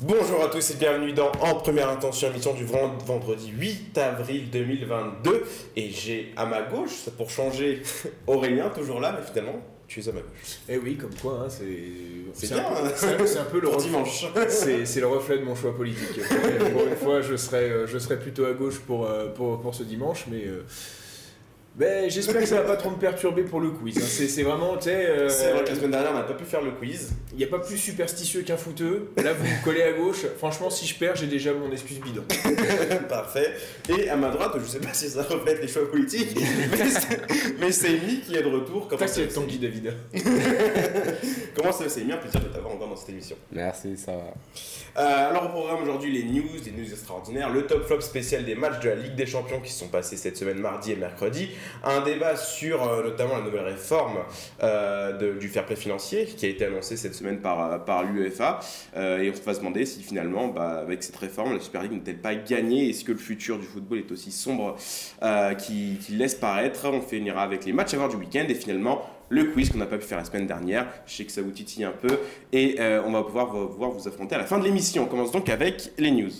Bonjour à tous et bienvenue dans En Première Intention, émission du vendredi 8 avril 2022. Et j'ai à ma gauche, pour changer, Aurélien, toujours là, mais finalement, tu es à ma gauche. Eh oui, comme quoi, hein, c'est C'est un, hein. c'est un- peu le reflet, Dimanche. c'est c'est le reflet de mon choix politique. pour une fois, je serai, euh, je plutôt à gauche pour, euh, pour, pour ce dimanche, mais euh, ben, j'espère que ça va pas trop me perturber pour le quiz. hein. C'est vraiment, tu sais, euh, C'est vrai que la semaine dernière, on n'a pas pu faire le quiz. il n'y a pas plus superstitieux qu'un footeux. Là, vous me collez à gauche. Franchement, si je perds, j'ai déjà mon excuse bidon. Parfait. Et à ma droite, je sais pas si ça reflète les choix politiques, mais c'est- mais c'est Amy qui est de retour. C'est va, Tanguy David. Comment ça va, c'est Un plaisir de t'avoir encore dans cette émission. Merci, ça va. Euh, alors au programme aujourd'hui les news, des news extraordinaires, le top flop spécial des matchs de la Ligue des Champions qui se sont passés cette semaine mardi et mercredi, un débat sur euh, notamment la nouvelle réforme euh, de- du fair play financier qui a été annoncée cette semaine par, par l'UEFA et on va se demander si finalement bah, avec cette réforme la Super League n'est-elle pas gagnée, est-ce que le futur du football est aussi sombre qu'il qu'il laisse paraître, on finira avec les matchs à voir du week-end et finalement le quiz qu'on n'a pas pu faire la semaine dernière. Je sais que ça vous titille un peu et euh, on va pouvoir vous, voir vous affronter à la fin de l'émission. On commence donc avec les news.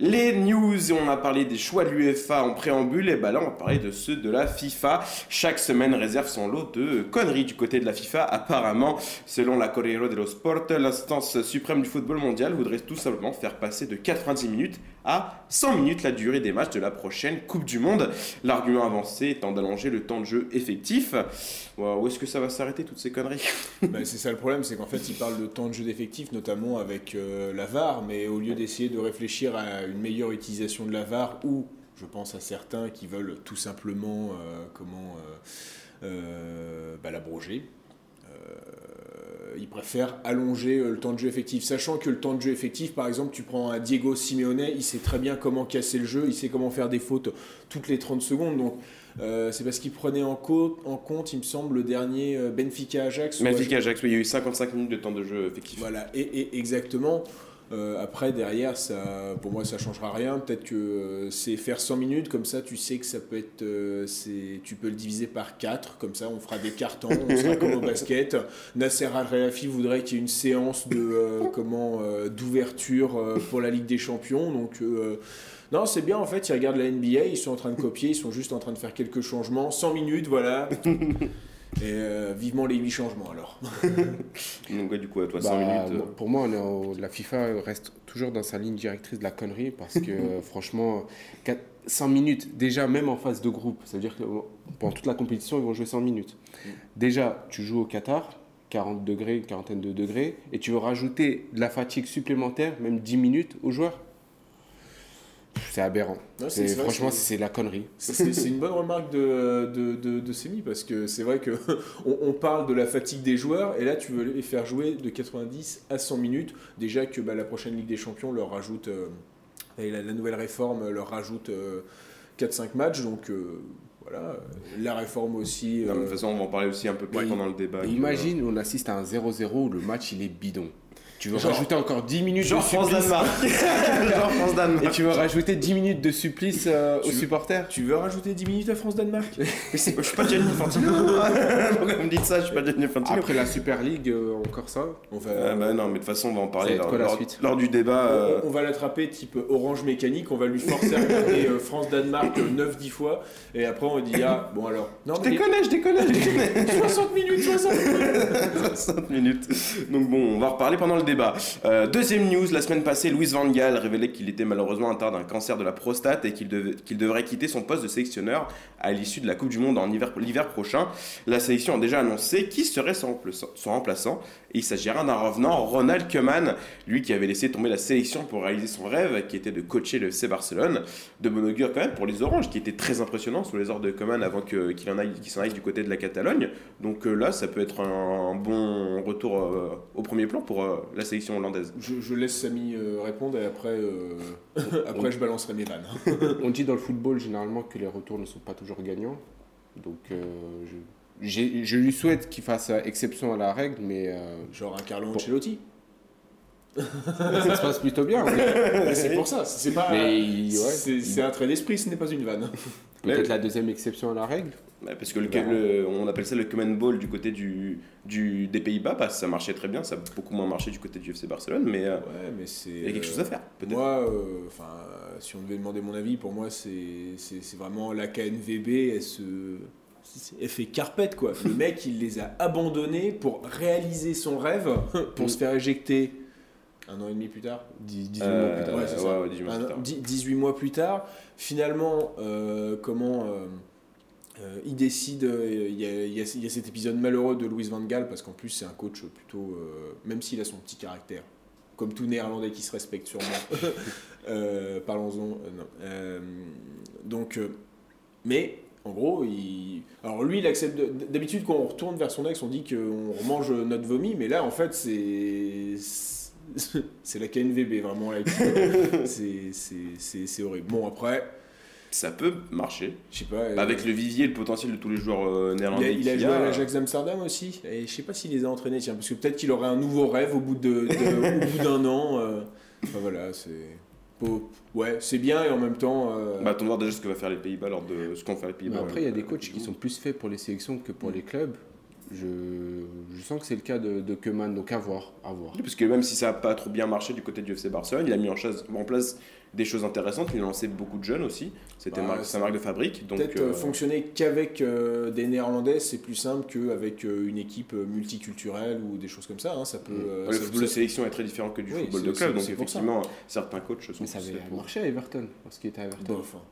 Les news, on a parlé des choix de l'UEFA en préambule, et bah là on va parler de ceux de la FIFA. Chaque semaine réserve son lot de conneries du côté de la FIFA. Apparemment, selon la Corriere dello Sport, l'instance suprême du football mondial voudrait tout simplement faire passer de 90 minutes à 100 minutes la durée des matchs de la prochaine Coupe du Monde. L'argument avancé étant d'allonger le temps de jeu effectif. Où est-ce que ça va s'arrêter toutes ces conneries? Ben, c'est ça le problème, c'est qu'en fait, ils parlent de temps de jeu d'effectif, notamment avec euh, la VAR, mais au lieu d'essayer de réfléchir à une meilleure utilisation de la VAR, ou je pense à certains qui veulent tout simplement euh, comment euh, euh, bah, l'abroger. ils préfèrent allonger le temps de jeu effectif, sachant que le temps de jeu effectif, par exemple, tu prends un Diego Simeone, il sait très bien comment casser le jeu, il sait comment faire des fautes toutes les 30 secondes, donc euh, c'est parce qu'il prenait en, co- en compte, il me semble, le dernier Benfica-Ajax. où Magnifique Ajax, oui, il y a eu 55 minutes de temps de jeu effectif. voilà, et, et exactement. Euh, après, derrière, ça, pour moi, ça changera rien. Peut-être que euh, c'est faire 100 minutes, comme ça, tu sais que ça peut être. euh, c'est, tu peux le diviser par 4, comme ça, on fera des cartons, on sera comme au basket. Nasser Al-Khelaifi voudrait qu'il y ait une séance de, comment, d'ouverture pour la Ligue des Champions. Donc. non, c'est bien en fait, ils regardent la NBA, ils sont en train de copier, ils sont juste en train de faire quelques changements. 100 minutes, voilà. Et euh, vivement les 8 changements alors. Donc, ouais, du coup, à toi, 100 Bah, minutes. euh, Pour moi, on est au- la FIFA reste toujours dans sa ligne directrice de la connerie parce que franchement, 4 100 minutes, déjà même en phase de groupe, c'est-à-dire que pendant toute la compétition, ils vont jouer 100 minutes. Déjà, tu joues au Qatar, 40 degrés, une quarantaine de degrés, et tu veux rajouter de la fatigue supplémentaire, même 10 minutes aux joueurs C'est aberrant. Non, C'est- c'est vrai, franchement, c'est- c'est la connerie. C'est- une bonne remarque de, de, de, de Semi parce que c'est vrai que on, on parle de la fatigue des joueurs et là tu veux les faire jouer de 90 à 100 minutes. Déjà que bah, la prochaine Ligue des Champions leur rajoute, euh, et la, la nouvelle réforme leur rajoute euh, 4-5 matchs donc euh, voilà. La réforme aussi. non, de euh, toute façon, on va en parler aussi un peu plus pendant le débat. Imagine, on assiste à un 0-0 où le match il est bidon. Tu veux Genre- rajouter encore 10 minutes Genre de supplice France-Danemark. Genre Et France-Danemark. tu veux rajouter 10 minutes de supplice euh, aux supporters tu veux rajouter 10 minutes à France-Danemark Mais c'est- Je suis pas Gianni Infantino. Pourquoi vous me dites ça Je suis pas Gianni Infantino. Après la Super League, euh, encore ça On va, Euh, bah non, mais de toute façon, on va en parler lors, quoi la lors- suite lors du débat. euh, On, on va l'attraper type orange mécanique, on va lui forcer à regarder France-Danemark 9-10 fois, et après on dit ah bon alors. Non Je déconne, je déconne, je déconne. 60 minutes, 60 minutes 60 minutes. Donc bon, on va reparler pendant le Euh, deuxième news, la semaine passée, Louis Van Gaal révélait qu'il était malheureusement atteint d'un cancer de la prostate et qu'il devrait quitter son poste de sélectionneur à l'issue de la Coupe du Monde en hiver- l'hiver prochain. La sélection a déjà annoncé qui serait son remplaçant, et il s'agira d'un revenant, Ronald Koeman, lui qui avait laissé tomber la sélection pour réaliser son rêve, qui était de coacher le FC Barcelone. De bon augure quand même pour les Oranges, qui était très impressionnant sous les ordres de Koeman avant que- qu'il en aille, qu'il s'en aille du côté de la Catalogne. Donc euh, là, ça peut être un, un bon retour euh, au premier plan pour euh, la sélection hollandaise. je, je laisse Samy euh, répondre et après, euh, après je balancerai mes vannes. On dit dans le football généralement que les retours ne sont pas toujours gagnants. Donc euh, je- je lui souhaite qu'il fasse exception à la règle, mais euh, Genre un Carlo Ancelotti. ça se passe plutôt bien. Mais c'est pour ça, c'est pas. Ouais, c'est un trait d'esprit, ce n'est pas une vanne. Peut-être Mais- la deuxième exception à la règle. Ouais, parce que le, Bah. le- on appelle ça le common ball du côté du, du, des Pays-Bas, parce que ça marchait très bien, ça a beaucoup moins marché du côté du FC Barcelone, mais euh, Ouais, mais c'est. il y a quelque chose à faire. Moi, euh, enfin, si on devait demander mon avis, pour moi, c'est vraiment la KNVB, elle se. Elle fait carpette quoi. Le mec, il les a abandonnés pour réaliser son rêve, pour se faire éjecter un an et demi plus tard. Dix- 18 Euh, mois plus tard. Ouais, c'est ça. ouais, ouais, 18 mois Un- plus tard. dix- 18 mois plus tard, finalement, euh, comment euh, euh, il décide, il y, y a- il y a cet épisode malheureux de Louis Van Gaal, parce qu'en plus c'est un coach plutôt, même s'il a son petit caractère, comme tout néerlandais qui se respecte sûrement. Parlons-en. donc, mais en gros, il... alors lui, il accepte. de- D'habitude, quand on retourne vers son ex, on dit qu'on remange notre vomi, mais là, en fait, c'est c'est la KNVB vraiment là. C'est- horrible. Bon après, Ça peut marcher. je sais pas. euh, Avec le vivier et le potentiel de tous les joueurs euh, il a, néerlandais il a joué à l'Ajax d'Amsterdam aussi. Et je sais pas s'il les a entraînés, tiens, parce que peut-être qu'il aurait un nouveau rêve au bout de, de- au bout d'un an. euh. Enfin voilà, c'est. Ouais, c'est bien et en même temps. euh, Bah, attends de voir déjà ce que va faire les Pays-Bas lors de ce qu'ont fait les Pays-Bas. après, il y a des coachs qui sont plus faits pour les sélections que Mm. pour les clubs. Je, je sens que c'est le cas de, de Keman, donc à voir. À voir. Parce que même si ça n'a pas trop bien marché du côté du FC Barcelone, il a mis en, place des choses intéressantes. Il a lancé beaucoup de jeunes aussi. C'était Bah, sa marque de fabrique. Peut-être euh, euh, fonctionner qu'avec euh, des Néerlandais, c'est plus simple qu'avec euh, une équipe multiculturelle ou des choses comme ça. hein. Ça peut. euh, le football de sélection est très différent que du Oui, football de club. Donc ça. effectivement, certains coachs sont Mais ça avait marché à Everton, lorsqu'il était à Everton. Bof. hein.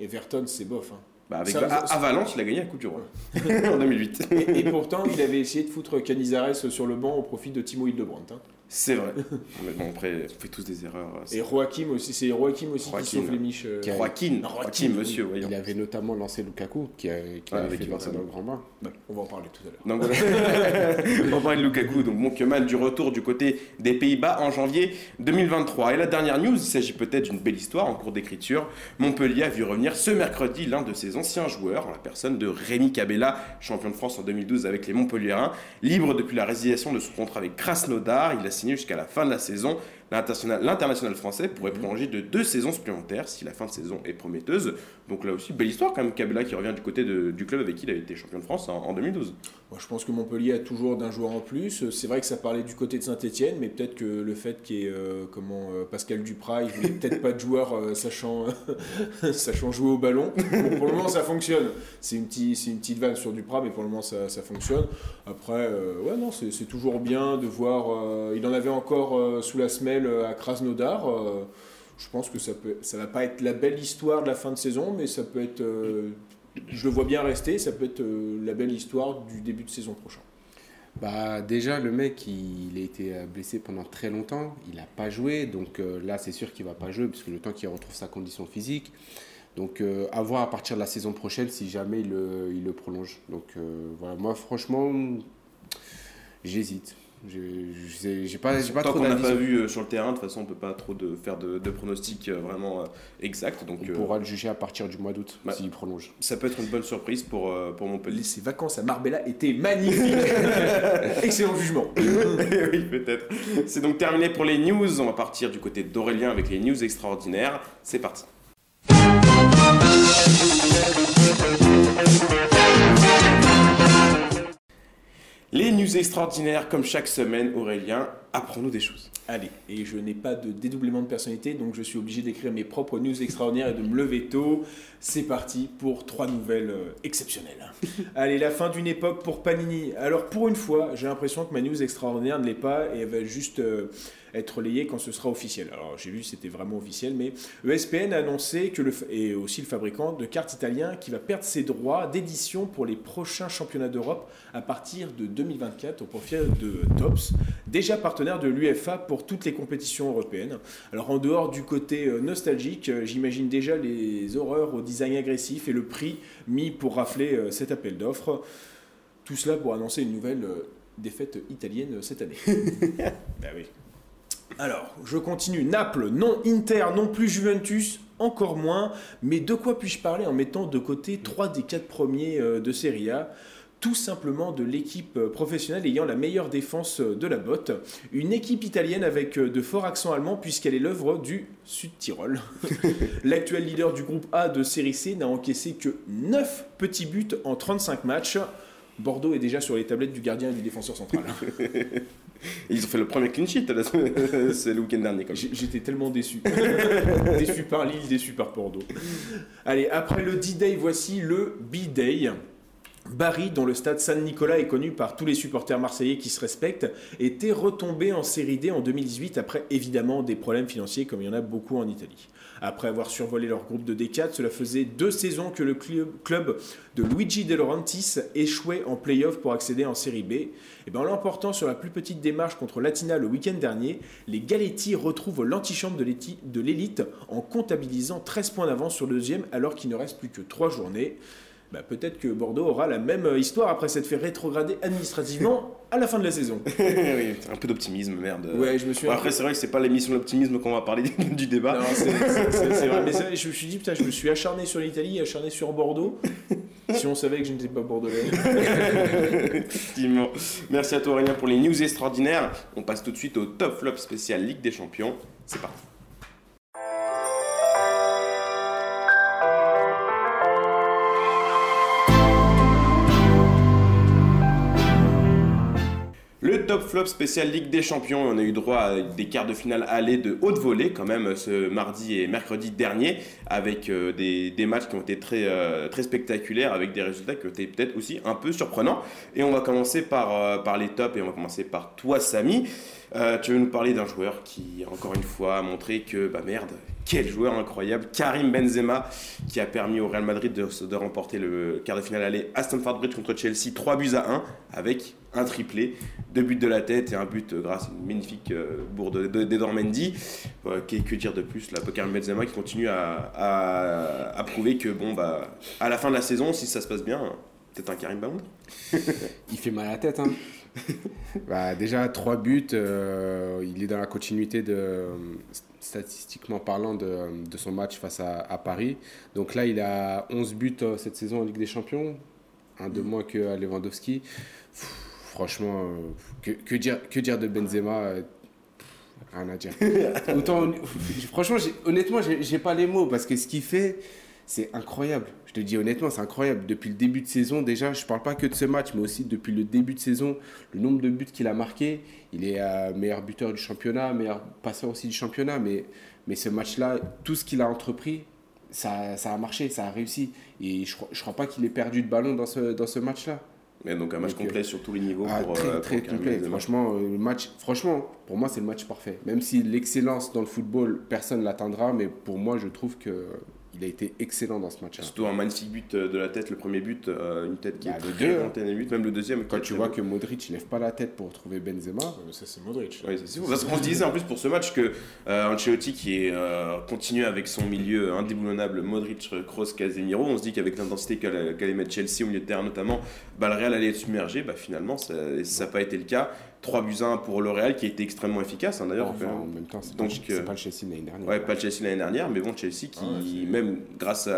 Everton, c'est bof. hein. Bah, avec, Ça- à, ça- à Valence, il a gagné la Coupe du Roi en 2008. Et, et pourtant, il avait essayé de foutre Canizares sur le banc au profit de Timo Hildebrandt. hein. C'est vrai. Mais bon, après, on fait tous des erreurs. Et Joachim aussi, c'est Joachim aussi qui sauve les miches. euh, Qui a- Joaquin, Joaquin, Joaquin, oui. monsieur, voyons. Il avait notamment lancé Lukaku, qui, a, qui Ouais, avait avec fait lancer dans le grand bain. on va en parler tout à l'heure. Donc on va parler de Lukaku, donc Kemal du retour du côté des Pays-Bas en janvier 2023. Et la dernière news, il s'agit peut-être d'une belle histoire en cours d'écriture. Montpellier a vu revenir ce mercredi l'un de ses anciens joueurs, en la personne de Rémi Cabella, champion de France en 2012 avec les Montpelliérains. Libre depuis la résiliation de son contrat avec Krasnodar, il a signé jusqu'à la fin de la saison. L'international français pourrait prolonger de deux saisons supplémentaires si la fin de saison est prometteuse. Donc là aussi, belle histoire quand même, Cabella qui revient du côté de- du club avec qui il avait été champion de France en, en 2012. Moi, je pense que Montpellier a toujours d'un joueur en plus. C'est vrai que ça parlait du côté de Saint-Etienne, mais peut-être que le fait qu'il y ait euh, comment, euh, Pascal Duprat, il voulait peut-être pas de joueur euh, sachant, sachant jouer au ballon. Pour le moment, ça fonctionne. C'est une, petite- une petite vanne sur Duprat, mais pour le moment, ça, ça fonctionne. Après, euh, ouais, non, c'est toujours bien de voir. euh, il en avait encore euh, sous la semelle euh, à Krasnodar. euh, je pense que ça peut, ça va pas être la belle histoire de la fin de saison, mais ça peut être. euh, je le vois bien rester. Ça peut être euh, la belle histoire du début de saison prochain. Bah, déjà, le mec, il, a été euh, blessé pendant très longtemps. Il n'a pas joué. Donc euh, là, c'est sûr qu'il va pas jouer, puisque le temps qu'il retrouve sa condition physique. Donc, à voir à partir de la saison prochaine si jamais il le, prolonge. Donc, voilà, moi, franchement, j'hésite. J'ai pas, j'ai pas Tant trop qu'on n'a pas vu euh, sur le terrain, de toute façon, on peut pas trop de, faire de, de pronostics euh, vraiment euh, exacts. Donc, On euh, pourra le juger à partir du mois d'août, s'il prolonge. ça peut être une bonne surprise pour, euh, pour Montpellier. Ses vacances à Marbella étaient magnifiques. Excellent jugement. oui, peut-être. C'est donc terminé pour les news. On va partir du côté d'Aurélien avec les news extraordinaires. C'est parti. Les news extraordinaires, comme chaque semaine, Aurélien, apprends-nous des choses. Allez, et je n'ai pas de dédoublement de personnalité, donc je suis obligé d'écrire mes propres news extraordinaires et de me lever tôt. C'est parti pour trois nouvelles euh, exceptionnelles. Allez, la fin d'une époque pour Panini. Alors pour une fois, j'ai l'impression que ma news extraordinaire ne l'est pas et elle va juste euh, être relayée quand ce sera officiel. Alors j'ai vu c'était vraiment officiel, mais ESPN a annoncé que le et aussi le fabricant de cartes italien qui va perdre ses droits d'édition pour les prochains championnats d'Europe à partir de 2024 au profit de Tops, déjà partenaire de l'UEFA pour toutes les compétitions européennes. Alors en dehors du côté euh, nostalgique, euh, j'imagine déjà les horreurs au design agressif et le prix mis pour rafler euh, cet appel d'offres. Tout cela pour annoncer une nouvelle défaite italienne cette année. ben oui. Alors, je continue. Naples, non Inter, non plus Juventus, encore moins. Mais de quoi puis-je parler en mettant de côté trois des quatre premiers euh, de Serie A? Tout simplement de l'équipe professionnelle ayant la meilleure défense de la botte. Une équipe italienne avec de forts accents allemands puisqu'elle est l'œuvre du Sud-Tyrol. L'actuel leader du groupe A de Série C n'a encaissé que 9 petits buts en 35 matchs. Bordeaux est déjà sur les tablettes du gardien et du défenseur central. Ils ont fait le premier clean sheet, c'est le week-end dernier. J'étais tellement déçu. déçu par Lille, déçu par Bordeaux. Allez, après le D-Day, voici le B-Day. Barry, dont le stade San Nicolas est connu par tous les supporters marseillais qui se respectent, était retombé en série D en 2018 après évidemment des problèmes financiers comme il y en a beaucoup en Italie. Après avoir survolé leur groupe de D4, cela faisait deux saisons que le club de Luigi De Laurentiis échouait en play-off pour accéder en série B. Et bien en l'emportant sur la plus petite démarche contre Latina le week-end dernier, les Galetti retrouvent l'antichambre de l'élite en comptabilisant 13 points d'avance sur le deuxième alors qu'il ne reste plus que 3 journées. Bah, peut-être que Bordeaux aura la même euh, histoire après s'être fait rétrograder administrativement à la fin de la saison. oui, un peu d'optimisme, merde. Ouais, je me suis. après, c'est vrai que c'est pas l'émission d'optimisme qu'on va parler du débat. Non, c'est vrai. Mais je me suis dit, putain, je me suis acharné sur l'Italie, acharné sur Bordeaux. si on savait que je n'étais pas bordelais. Effectivement. Merci à toi, Aurélien, pour les news extraordinaires. On passe tout de suite au top flop spécial Ligue des Champions. C'est parti. Top flop spécial Ligue des Champions, on a eu droit à des quarts de finale aller de haute volée quand même ce mardi et mercredi dernier avec euh, des, matchs qui ont été très, euh, très spectaculaires avec des résultats qui ont été peut-être aussi un peu surprenants. Et on va commencer par, euh, par les tops et on va commencer par toi Samy. tu veux nous parler d'un joueur qui encore une fois a montré que bah merde, quel joueur incroyable, Karim Benzema, qui a permis au Real Madrid de, de remporter le quart de finale aller à Stamford Bridge contre Chelsea 3 buts à 1 avec un triplé, deux buts de la tête et un but grâce à une magnifique euh, bourde d'Edor Mendy. que, dire de plus? Là, Karim Benzema qui continue à, à, prouver que bon bah à la fin de la saison, si ça se passe bien, peut-être un Karim Ballon. Il fait mal à la tête hein. bah, déjà, trois buts, euh, il est dans la continuité de, statistiquement parlant de, de son match face à, à, Paris. Donc là, il a 11 buts euh, cette saison en Ligue des Champions, un de mm. moins que Lewandowski franchement, euh, que, que, dire, que dire de Benzema euh, Rien à dire. Autant, franchement, honnêtement, j'ai pas les mots parce que ce qu'il fait, c'est incroyable. Je te dis honnêtement, c'est incroyable. Depuis le début de saison, déjà, je parle pas que de ce match, mais aussi depuis le début de saison, le nombre de buts qu'il a marqué. Il est euh, meilleur buteur du championnat, meilleur passeur aussi du championnat. Mais, mais ce match-là, tout ce qu'il a entrepris, ça, ça, a marché, ça a réussi. Et je ne crois pas qu'il ait perdu de ballon dans ce, dans ce match-là. Mais donc un match complet sur tous les niveaux. Ah, pour, très, euh, très complet. Franchement, euh, le match, franchement, pour moi, c'est le match parfait. Même si l'excellence dans le football, personne ne l'atteindra, mais pour moi, je trouve que il a été excellent dans ce match. Surtout un magnifique but euh, de la tête, le premier but, euh, une tête qui bah, est très très but, même le deuxième. Quand tu vois que Modric il lève pas la tête pour trouver Benzema, ça c'est Modric. Oui, c'est Parce qu'on se disait en plus pour ce match que euh, Ancelotti qui est continue avec son milieu indéboulonnable Modric, Kroos, Casemiro, on se dit qu'avec l'intensité qu'allait mettre Chelsea au milieu de terrain notamment, bah, le Real allait être submergé. Bah, finalement, ça n'a pas été le cas. 3 buts 1 pour le Real qui a été extrêmement efficace hein, d'ailleurs. en même temps, c'est pas, pas, le Chelsea l'année dernière. Ouais, pas le Chelsea l'année dernière, mais bon, Chelsea qui, ah même grâce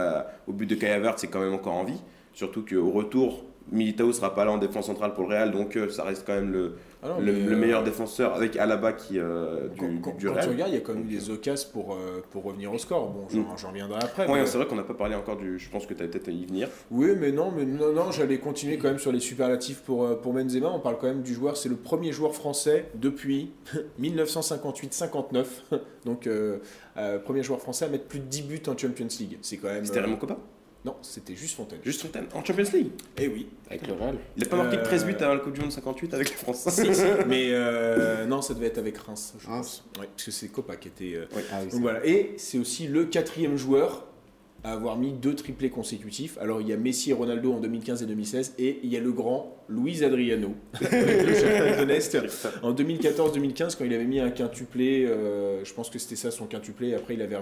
au but de Kai Havertz, c'est quand même encore en vie. Surtout qu'au retour, Militao sera pas là en défense centrale pour le Real, donc euh, ça reste quand même le, ah le, euh, meilleur défenseur avec Alaba qui euh, du, quand, du, quand tu regardes, il y a quand même des occasions pour, euh, pour revenir au score. Bon, j'en mm. reviendrai après. Ouais, c'est vrai qu'on n'a pas parlé encore du. Je pense que tu as peut-être à y venir. Oui, mais non, mais non, non j'allais continuer quand même sur les superlatifs pour, pour Benzema. On parle quand même du joueur, c'est le premier joueur français depuis 1958-59. Donc, premier joueur français à mettre plus de 10 buts en Champions League. C'est quand même. C'était Raymond Coppa non, c'était juste Fontaine. Juste Fontaine En Champions League Eh oui. Avec le Real. Il n'a pas marqué que 13 buts à la Coupe du Monde 58 avec la France. Mais euh, non, ça devait être avec Reims, je pense. parce que c'est Copa qui était. Euh, ah voilà. Et c'est aussi le quatrième joueur à avoir mis deux triplés consécutifs. Alors il y a Messi et Ronaldo en 2015 et 2016 et il y a le grand Luis Adriano en 2014-2015 quand il avait mis un quintuplé, euh, je pense que c'était ça son quintuplé. Après il avait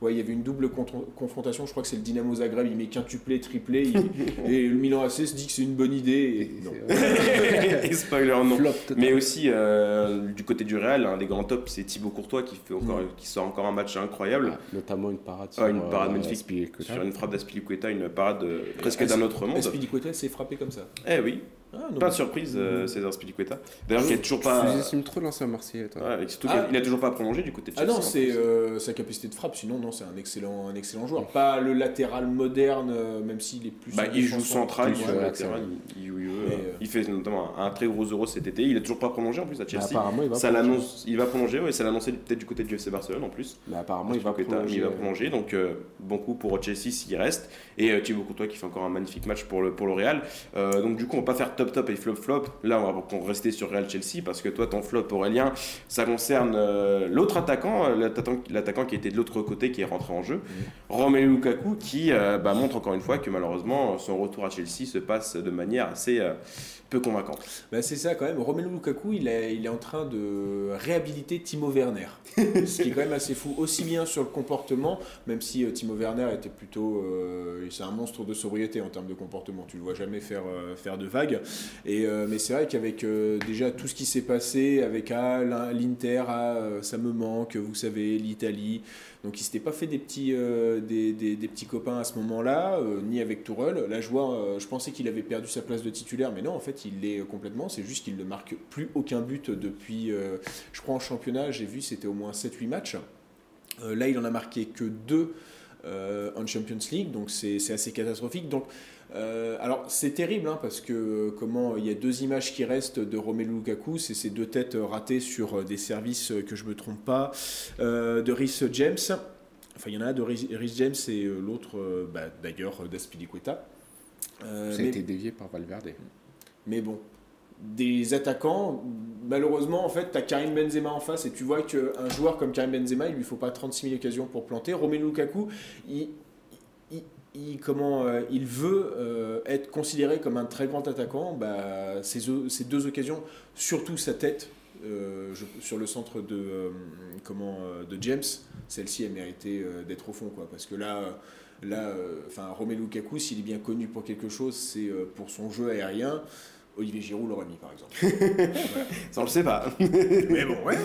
Ouais, il y avait une double confrontation. Je crois que c'est le Dynamo Zagreb. Il met quintuplé, triplé. il- et le Milan AC se dit que c'est une bonne idée. Et non. Et spoiler, non. Mais aussi, euh, du côté du Real, un des grands tops, c'est Thibaut Courtois qui, fait encore, qui sort encore un match incroyable. Ah, notamment une parade Ah, une sur, parade euh, magnifique sur une frappe d'Aspilicueta, une parade euh, presque As- d'un autre monde. Aspilicueta s'est frappé comme ça. Eh oui, Ah, non, pas de surprise, euh, César Aspilicueta. D'ailleurs, qui est toujours pas. Tu estimes trop l'ancien Marseillais, toi. Ouais, surtout Ah. qu'il n'a toujours pas prolongé du côté de Ah Chelsea. non, en c'est euh, sa capacité de frappe. Sinon, non, c'est un excellent, un excellent joueur. Pas le latéral moderne, euh, même s'il est plus. Bah, il joue central, il joue latéral, il, il- il- Mais, euh, il fait notamment un, un très gros euro cet été. Il a toujours pas prolongé en plus à Mais Chelsea. apparemment, il va Ça prolonger. l'annonce, il va prolonger, ouais, ça l'a annoncé peut-être du côté du FC Barcelone en plus. Mais apparemment, il va prolonger. il va prolonger, donc euh, bon coup pour Chelsea s'il reste. Et euh, Thibaut Courtois qui fait encore un magnifique match pour le, pour le Real. Euh, donc du coup, on va pas faire top top et flop flop. Là, on va rester sur Real Chelsea parce que toi, ton flop Aurélien, ça concerne euh, l'autre attaquant, euh, l'attaquant qui était de l'autre côté qui est rentré en jeu, Romelu Lukaku, qui euh, bah, montre encore une fois que malheureusement son retour à Chelsea se passe de manière assez peu convaincante. Bah, c'est ça quand même. Romelu Lukaku, il est, il est en train de réhabiliter Timo Werner. ce qui est quand même assez fou. Aussi bien sur le comportement, même si euh, Timo Werner était plutôt. euh, c'est un monstre de sobriété en termes de comportement. Tu le vois jamais faire, euh, faire de vagues. Et, mais c'est vrai qu'avec déjà tout ce qui s'est passé, avec ah, l'in- l'Inter, ah, ça me manque, vous savez, l'Italie. Donc il s'était pas fait des petits, euh, des, des- petits copains à ce moment-là, euh, ni avec Tourelle. Là, je vois, euh, je pensais qu'il avait perdu sa place de titulaire, mais non, en fait, il l'est complètement. C'est juste qu'il ne marque plus aucun but depuis, euh, je crois, en championnat, j'ai vu, c'était au moins 7-8 matchs. Euh, là, il en a marqué que 2 en Champions League, donc c'est assez catastrophique. Donc, euh, alors c'est terrible hein, parce que euh, comment il y a deux images qui restent de Romelu Lukaku, c'est ces deux têtes euh, ratées sur des services que je me trompe pas euh, de Rhys James. Enfin, il y en a un de Rhys James et l'autre bah, d'ailleurs d'Aspilicueta. Euh, Ça a mais- été dévié par Valverde. mais bon, des attaquants, malheureusement, en fait, tu as Karim Benzema en face et tu vois qu'un joueur comme Karim Benzema, il lui faut pas 36 000 occasions pour planter. Romelu Lukaku, il, il, comment, euh, il veut euh, être considéré comme un très grand attaquant. Bah, ces, deux occasions, surtout sa tête. euh, je- sur le centre de, comment, de James, celle-ci a mérité d'être au fond. Quoi, parce que là, là enfin, Romelu Lukaku, s'il est bien connu pour quelque chose, c'est pour son jeu aérien. Olivier Giroud l'aurait mis par exemple. Ça, on le sait pas. Mais bon, ouais.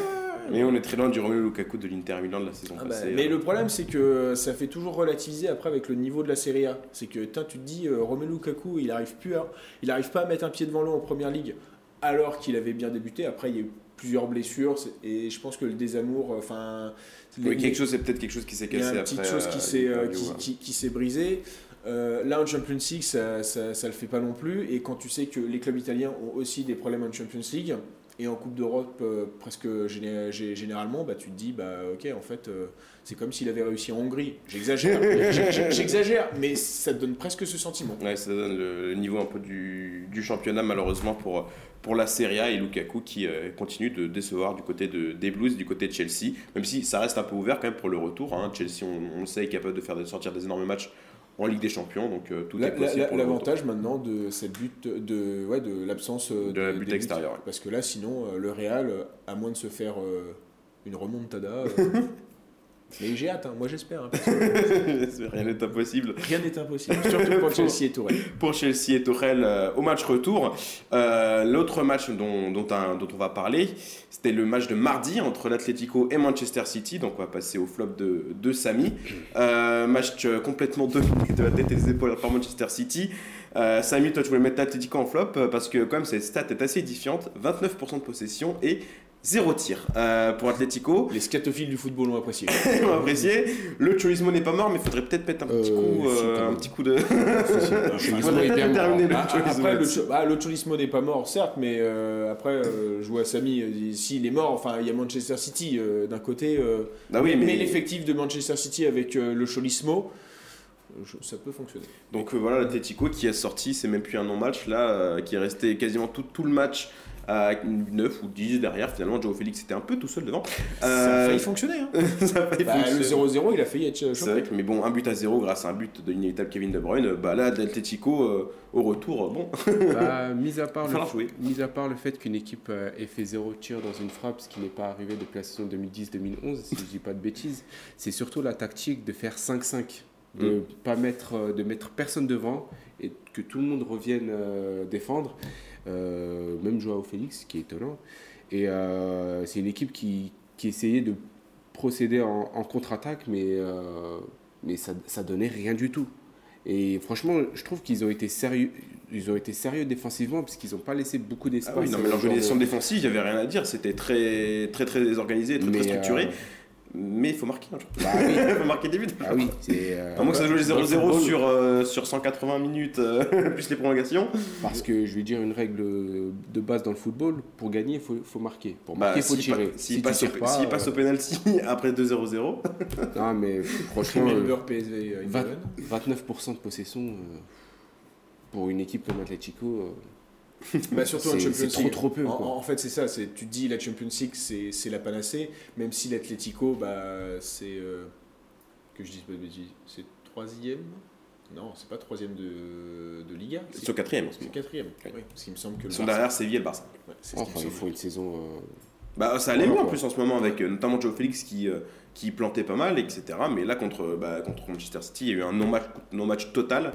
Mais on est très loin du Romelu Lukaku de l'Inter Milan de la saison Ah bah, passée. mais euh. le problème, c'est que ça fait toujours relativiser après avec le niveau de la Serie A. C'est que tain, tu te dis, euh, Romelu Lukaku, il arrive plus, à, il arrive pas à mettre un pied devant l'eau en première ligue, alors qu'il avait bien débuté. Après, il y a eu plusieurs blessures et je pense que le désamour, enfin, Oui, quelque chose, c'est peut-être quelque chose qui s'est il y a cassé une après. petite chose euh, qui s'est euh, qui, qui- qui brisée. Euh, là, en Champions League, ça, ça, ça le fait pas non plus. Et quand tu sais que les clubs italiens ont aussi des problèmes en Champions League et en Coupe d'Europe euh, presque géné- gé- généralement, bah, tu te dis, bah, ok, en fait, euh, c'est comme s'il avait réussi en Hongrie. J'exagère, j'exagère, mais ça te donne presque ce sentiment. Ouais, ça donne le, niveau un peu du, du championnat, malheureusement, pour, pour la Serie A et Lukaku qui euh, continue de décevoir du côté de, des Blues, du côté de Chelsea, même si ça reste un peu ouvert quand même pour le retour. hein. Chelsea, on, on le sait, est capable de faire de sortir des énormes matchs en Ligue des Champions, donc euh, tout La- est possible. la- le. L'avantage maintenant de cette but de, ouais, de l'absence euh, De la but extérieur. Parce que là, sinon, euh, le Real, à moins de se faire une remontada. mais j'ai hâte, hein, moi j'espère. hein, que Rien n'est impossible. rien n'est impossible, surtout pour Chelsea et Tourelle. pour Chelsea et Tourelle euh, au match retour. Euh, L'autre match dont, dont, un- dont on va parler, c'était le match de mardi entre l'Atlético et Manchester City. Donc on va passer au flop de, de Samy. Euh, match complètement dominé de la tête et des épaules par Manchester City. Samy, toi tu voulais mettre l'Atlético en flop parce que quand même cette stat est assez édifiante. 29% de possession et 0 tir euh, pour Atlético. Les scatophiles du football ont apprécié. on va apprécier. Le Cholismo n'est pas mort mais il faudrait peut-être mettre un petit Euh, coup, euh, un petit coup de... Cholismo faudrait peut-être terminer le Ah, Cholismo après, le, ah, Cholismo n'est pas mort, certes, mais euh, après, euh, je vois Samy, s'il est mort, enfin, il y a Manchester City euh, d'un côté. euh, Ah oui, mais mais- l'effectif de Manchester City avec euh, le Cholismo, je- ça peut fonctionner. Donc euh, voilà, l'Atletico qui a sorti, c'est même plus un non-match là, euh, qui est resté quasiment tout, tout le match avec 9 ou 10 derrière. Finalement, Joe Félix était un peu tout seul devant. Ça a Euh, failli fonctionner. Hein. ça a failli Bah, le fonctionner. 0-0, il a failli être C'est champion. vrai que, mais bon, un but à zéro grâce à un but de l'inévitable Kevin De Bruyne, bah là, l'Atletico euh, au retour, bon, Bah, mis, à part le, jouer. mis à part le fait qu'une équipe euh, ait fait zéro tir dans une frappe, ce qui n'est pas arrivé depuis la saison 2010-2011, si je dis pas de bêtises, c'est surtout la tactique de faire 5-5, de Mm. pas mettre, euh, de mettre personne devant et que tout le monde revienne euh, défendre, euh, même Joao Félix, qui est étonnant. Et euh, c'est une équipe qui, qui essayait de procéder en, en contre-attaque, mais, euh, mais ça, ça donnait rien du tout. Et franchement, je trouve qu'ils ont été sérieux, ils ont été sérieux défensivement parce qu'ils n'ont pas laissé beaucoup Ah d'espace. oui, non, mais l'organisation de- défensive, il n'y avait rien à dire. C'était très, très, très organisé, très, très structuré. euh, Mais il faut marquer un jour. Bah oui. Il faut marquer des buts. Ah oui, c'est euh, À moins que ça joue les Dans le 0-0 football. sur, euh, sur 180 minutes, euh, plus les prolongations. parce que je vais dire une règle de base dans le football pour gagner, il faut, faut marquer. Pour Bah, marquer, il faut tirer. si S'il passe, au, tires pas, s'il euh, passe au penalty après 2-0-0, non mais franchement, euh, Remember PSV euh, vingt- 11. 29% de possession euh, pour une équipe comme Atletico. Bah, surtout en C'est- Champions c'est trop, trop peu, En, quoi. en fait, c'est ça. C'est, tu te dis la Champions League, c'est, c'est la panacée. Même si l'Atlético, bah, c'est. euh, que je dise pas de bêtises. C'est troisième? Non, c'est pas troisième de, de Liga. ils C'est, sont quatrième en ce c'est moment. quatrième. Oui. Oui, parce qu'il me semble que Ils sont derrière Séville et le Barça. Ouais, c'est ce qui enfin, me il semble. faut une saison. euh, Bah, ça allait mieux en plus en ce moment avec euh, notamment Joe Félix qui, euh, qui plantait pas mal, etc. Mais là, contre, bah, contre Manchester City, il y a eu un non-match non -match total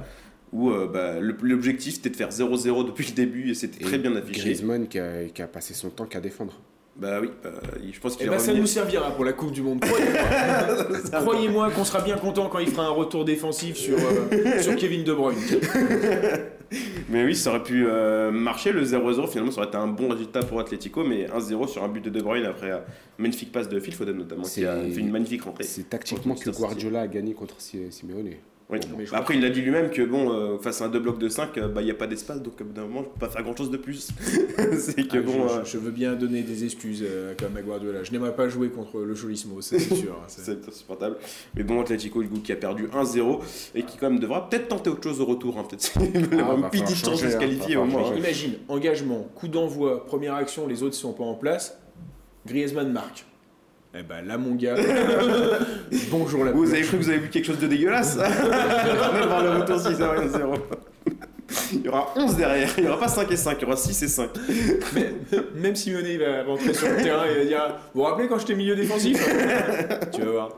où euh, bah, l'objectif c'était de faire 0-0 depuis le début et c'était très bien affiché. Griezmann qui a, qui a passé son temps qu'à défendre. Bah oui, bah, je pense Eh qu'il ben, va ça revenir. nous servira pour la Coupe du Monde. Croyez-moi, qu'on sera bien content quand il fera un retour défensif sur, euh, sur Kevin De Bruyne. Mais oui, ça aurait pu euh, marcher le 0-0. Finalement, ça aurait été un bon résultat pour Atletico, mais 1-0 sur un but de De Bruyne après un magnifique passe de Phil Foden notamment, qui a C'est- fait une magnifique rentrée. C'est tactiquement que. Guardiola a gagné contre Si- Simeone. Oui. Mais je Bah, Après, il a dit lui-même que bon, euh, face à un deux blocs de 5, il n'y a pas d'espace, donc au bout d'un moment, je peux pas faire grand-chose de plus. c'est que Ah, bon, je, euh, veux bien donner des excuses euh, comme à Guardiola. Je n'aimerais pas jouer contre le Cholismo, c'est sûr. hein, c'est- insupportable. Mais bon, Atletico, du coup, qui a perdu 1-0 et qui quand même devra peut-être tenter autre chose au retour. Hein, peut-être Ah, une petite chance de se hein, qualifier au moins. Imagine, engagement, coup d'envoi, première action, les autres sont pas en place. Griezmann marque. Eh ben là, mon gars, bonjour la Vous avez cru que vous avez vu quelque chose de dégueulasse. Même voir le retour 6 à 1-0. Il y aura 11 derrière, il n'y aura pas 5 et 5, il y aura 6 et 5. Mais- Même Simeone il va rentrer sur le terrain et va dire Vous vous rappelez quand j'étais milieu défensif? Tu vas voir.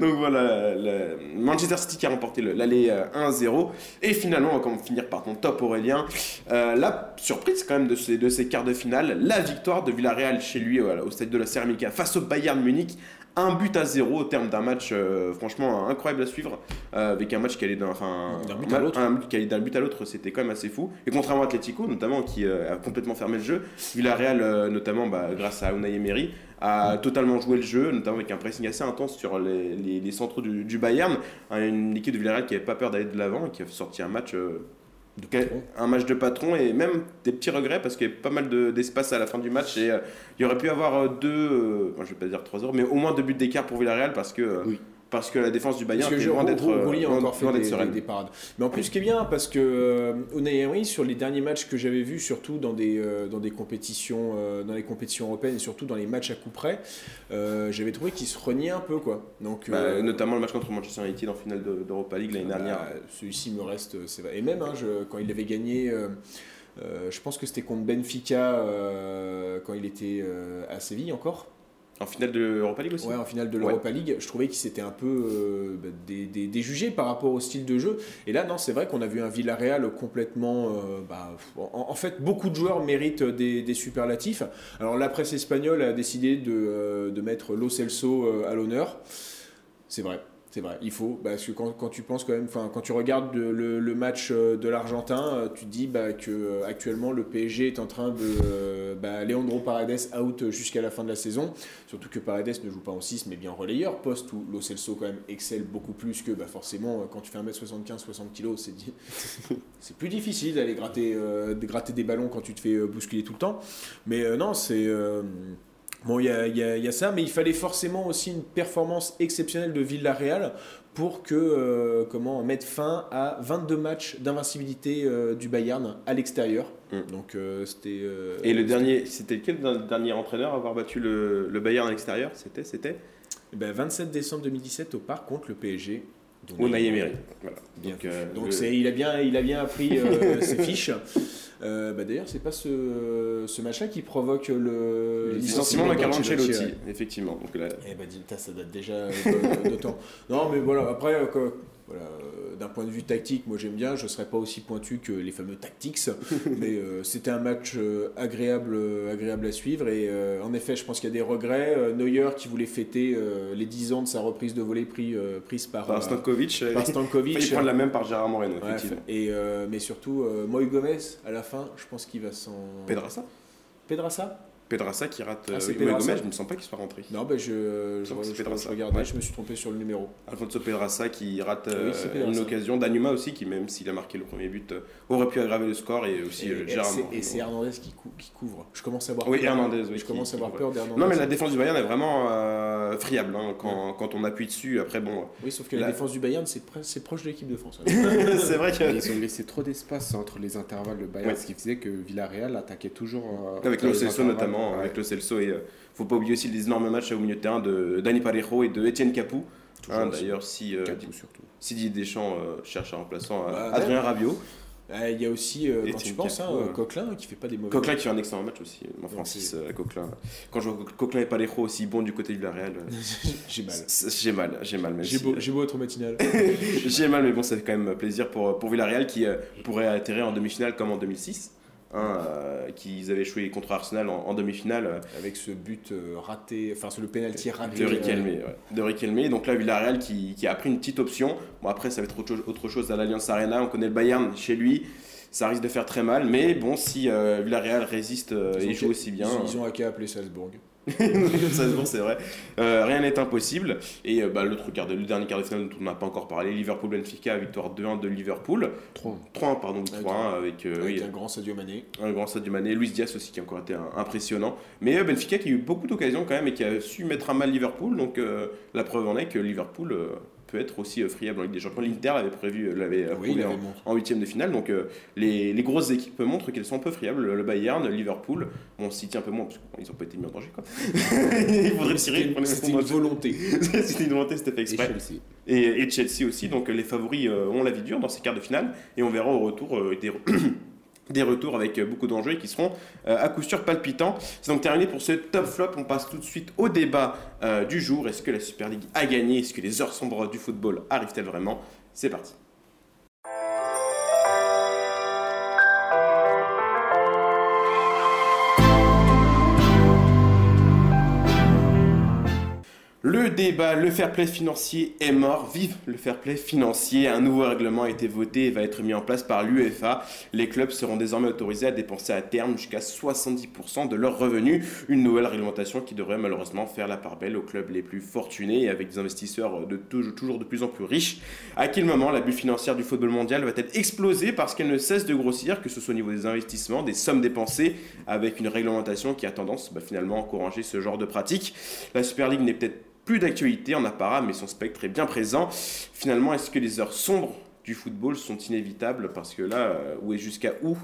Donc voilà, le- Manchester City qui a remporté le- l'aller euh, 1-0. Et finalement, on va quand même finir par ton top Aurélien. Euh, la surprise quand même de ces, de ces quarts de finale, la victoire de Villarreal chez lui au stade de la Ceramica face au Bayern Munich. Un but à zéro au terme d'un match euh, franchement incroyable à suivre, euh, avec un match qui allait d'un, but à l'autre. un but d'un à l'autre, c'était quand même assez fou. Et contrairement à Atletico, notamment qui euh, a complètement fermé le jeu, Villarreal, notamment bah, grâce à Unai Emery, a totalement joué le jeu, notamment avec un pressing assez intense sur les, les, du, du Bayern. Une équipe de Villarreal qui n'avait pas peur d'aller de l'avant et qui a sorti un match, patron. un match de patron et même des petits regrets parce qu'il y avait pas mal de- d'espace à la fin du match et euh, il y aurait pu avoir euh, deux, euh, enfin, je vais pas dire trois heures, mais au moins deux buts d'écart pour Villarreal parce que, euh. Parce que la défense du Bayern je, loin d'être euh, sereine. des- des parades. Mais en plus, ce qui est bien, parce que euh, Unai Emery, sur les derniers matchs que j'avais vus, surtout dans des, euh, dans des compétitions, euh, dans les compétitions européennes et surtout dans les matchs à coup près, j'avais trouvé qu'il se reniait un peu, quoi. Donc, Bah, notamment le match contre Manchester United en finale de- d'Europa League l'année bah, dernière. Celui-ci me reste, c'est. Et même, hein, je- quand il avait gagné. je pense que c'était contre Benfica quand il était à Séville encore. En finale de l'Europa League aussi Ouais, en finale de l'Europa League, je trouvais qu'il s'était un peu euh, bah, dé- dé- déjugé par rapport au style de jeu. Et là, non, c'est vrai qu'on a vu un Villarreal complètement. euh, bah, en, en fait, beaucoup de joueurs méritent des, des superlatifs. Alors, la presse espagnole a décidé de, euh, de mettre Lo Celso euh, à l'honneur. C'est vrai. C'est vrai, il faut, parce que quand, quand tu penses quand même, enfin, quand tu regardes le, le- match euh, de l'Argentin, euh, tu te dis bah, que euh, actuellement le PSG est en train de, bah, Leandro Paredes out jusqu'à la fin de la saison, surtout que Paredes ne joue pas en 6 mais bien en relayeur, poste où Lo Celso quand même excelle beaucoup plus que bah, forcément quand tu fais 1m75, 60 kg, c'est c'est plus difficile d'aller gratter, gratter des ballons quand tu te fais bousculer tout le temps. Mais non, c'est. Bon, il y a, y a- y a ça, mais il fallait forcément aussi une performance exceptionnelle de Villarreal pour que comment mettre fin à 22 matchs d'invincibilité euh, du Bayern à l'extérieur. Mm. Donc euh, c'était. euh, Et le dernier, c'était quel dernier entraîneur à avoir battu le, le Bayern à l'extérieur? C'était, c'était? Eh ben, 27 décembre 2017 au parc contre le PSG. Donc, Unai Emery. Voilà. Bien Donc, euh, Donc le- c'est, il, a bien, il a bien appris euh, ses fiches. Euh, bah, d'ailleurs, c'est pas ce, ce match-là qui provoque le le licenciement de Carlo Ancelotti, ouais. effectivement. Donc là, Eh ben, putain, ça date déjà euh, de temps. Non, mais voilà, après, quoi, voilà, d'un point de vue tactique, moi j'aime bien, je ne serais pas aussi pointu que les fameux tactics, mais euh, c'était un match euh, agréable, euh, agréable à suivre. Et en effet, je pense qu'il y a des regrets. Neuer qui voulait fêter les 10 ans de sa reprise de volée pris, prise par, par Stankovic, par Stankovic. la même par Gérard Moreno, Ouais, effectivement. et, mais surtout, Moïse Gomez, à la fin, je pense qu'il va s'en. Pedrassa? Pedrassa? Pedrassa qui rate. Ah, euh, c'est oui, Pedrassa. Gomez, je ne sens pas qu'il soit rentré. Non, ben je, je, Je crois que c'est je- je Pedrassa. regardais, Ouais. je me suis trompé sur le numéro. Alfonso Pedrassa qui rate Ah oui, euh, une occasion. Danuma aussi, qui même s'il a marqué le premier but, euh, aurait pu aggraver le score et aussi Et, euh, et c'est- Moreno. et c'est Hernandez qui, cou- qui couvre. Je commence à avoir Oui, peur. Hernandez, oui, Je qui- commence à avoir peur d'Hernandez. Non, mais la défense du Bayern est vraiment euh, friable hein, quand, quand on appuie dessus. Après, bon, Oui, sauf que la, La- défense du Bayern, c'est proche de l'équipe de France. c'est vrai que. Ils ont laissé trop d'espace entre les intervalles de Bayern, ce qui faisait que Villarreal attaquait toujours. euh, Avec dans le Ouais. avec le Celso et euh, faut pas oublier aussi les énormes matchs au milieu de terrain de Dani Parejo et de Etienne Capou. Hein. D'ailleurs, si, euh, Capou surtout. si Didier Deschamps euh, cherche un remplaçant, Bah, Adrien. Rabiot, Il y a aussi, euh, quand tu penses, hein, Capou, euh, Coquelin qui fait pas des mauvais Coquelin qui fait un excellent match aussi, mon Francis euh, Coquelin. Quand je vois Coquelin et Parejo aussi bons du côté de Villarreal, J'ai mal. j'ai mal, j'ai mal. J'ai si, beau, être matinal. J'ai mal, mais bon, ça fait quand même plaisir pour, pour Villarreal qui pourrait atterrir en demi-finale comme en 2006. Hein, euh, qu'ils avaient échoué contre Arsenal en, en demi-finale euh, Avec ce but euh, raté, enfin, c'est le penalty raté. de euh, Riquelme. ouais. De Riquelme. Donc là, Villarreal qui, qui a pris une petite option. Bon, après, ça va être autre chose, autre chose à l'Alliance Arena. On connaît le Bayern chez lui. Ça risque de faire très mal. Mais bon, si euh, Villarreal résiste euh, et joue aussi bien. Ils, ils ont à qu'à appeler Salzbourg. ça se voit, c'est vrai. Euh, rien n'est impossible. Et euh, bah, l'autre quart de- le dernier quart de finale dont on n'a pas encore parlé, Liverpool-Benfica, victoire 2-1 de Liverpool. 3. 3-1, pardon, Ouais, 3-1 avec, euh, Avec oui, un grand Sadio Mané. un grand Sadio Mané, Luis Diaz aussi qui a encore été un- impressionnant. Mais Benfica qui a eu beaucoup d'occasions quand même et qui a su mettre à mal Liverpool. Donc la preuve en est que Liverpool peut être aussi euh, friable en Ligue des Champions. L'Inter l'avait prévu, euh, l'avait euh, Oui, en- huitième de finale. Donc euh, les, les grosses équipes montrent qu'elles sont un peu friables. Le Bayern, Liverpool, bon City un peu moins parce qu'ils n'ont pas été mis en danger. Quoi. Il faudrait une- pour les C'était une danger. volonté. C'était une volonté, c'était fait Et exprès. Chelsea. Et, et Chelsea aussi, donc les favoris euh, ont la vie dure dans ces quarts de finale et on verra au retour euh, des, des retours avec euh, beaucoup d'enjeux qui seront euh, à coup sûr palpitants. C'est donc terminé pour ce top flop. On passe tout de suite au débat euh, du jour. Est-ce que la Super League a gagné? Est-ce que les heures sombres du football arrivent-elles vraiment? C'est parti. Débat, le fair play financier est mort. Vive le fair play financier. Un nouveau règlement a été voté et va être mis en place par l'UEFA. Les clubs seront désormais autorisés à dépenser à terme jusqu'à 70% de leurs revenus. Une nouvelle réglementation qui devrait malheureusement faire la part belle aux clubs les plus fortunés et avec des investisseurs de toujours, de plus en plus riches. À quel moment la bulle financière du football mondial va-t-elle exploser parce qu'elle ne cesse de grossir, que ce soit au niveau des investissements, des sommes dépensées, avec une réglementation qui a tendance bah, finalement à encourager ce genre de pratique? La Super League n'est peut-être plus d'actualité en apparat, mais son spectre est bien présent. Finalement, est-ce que les heures sombres du football sont inévitables? Parce que là, euh, où est jusqu'à où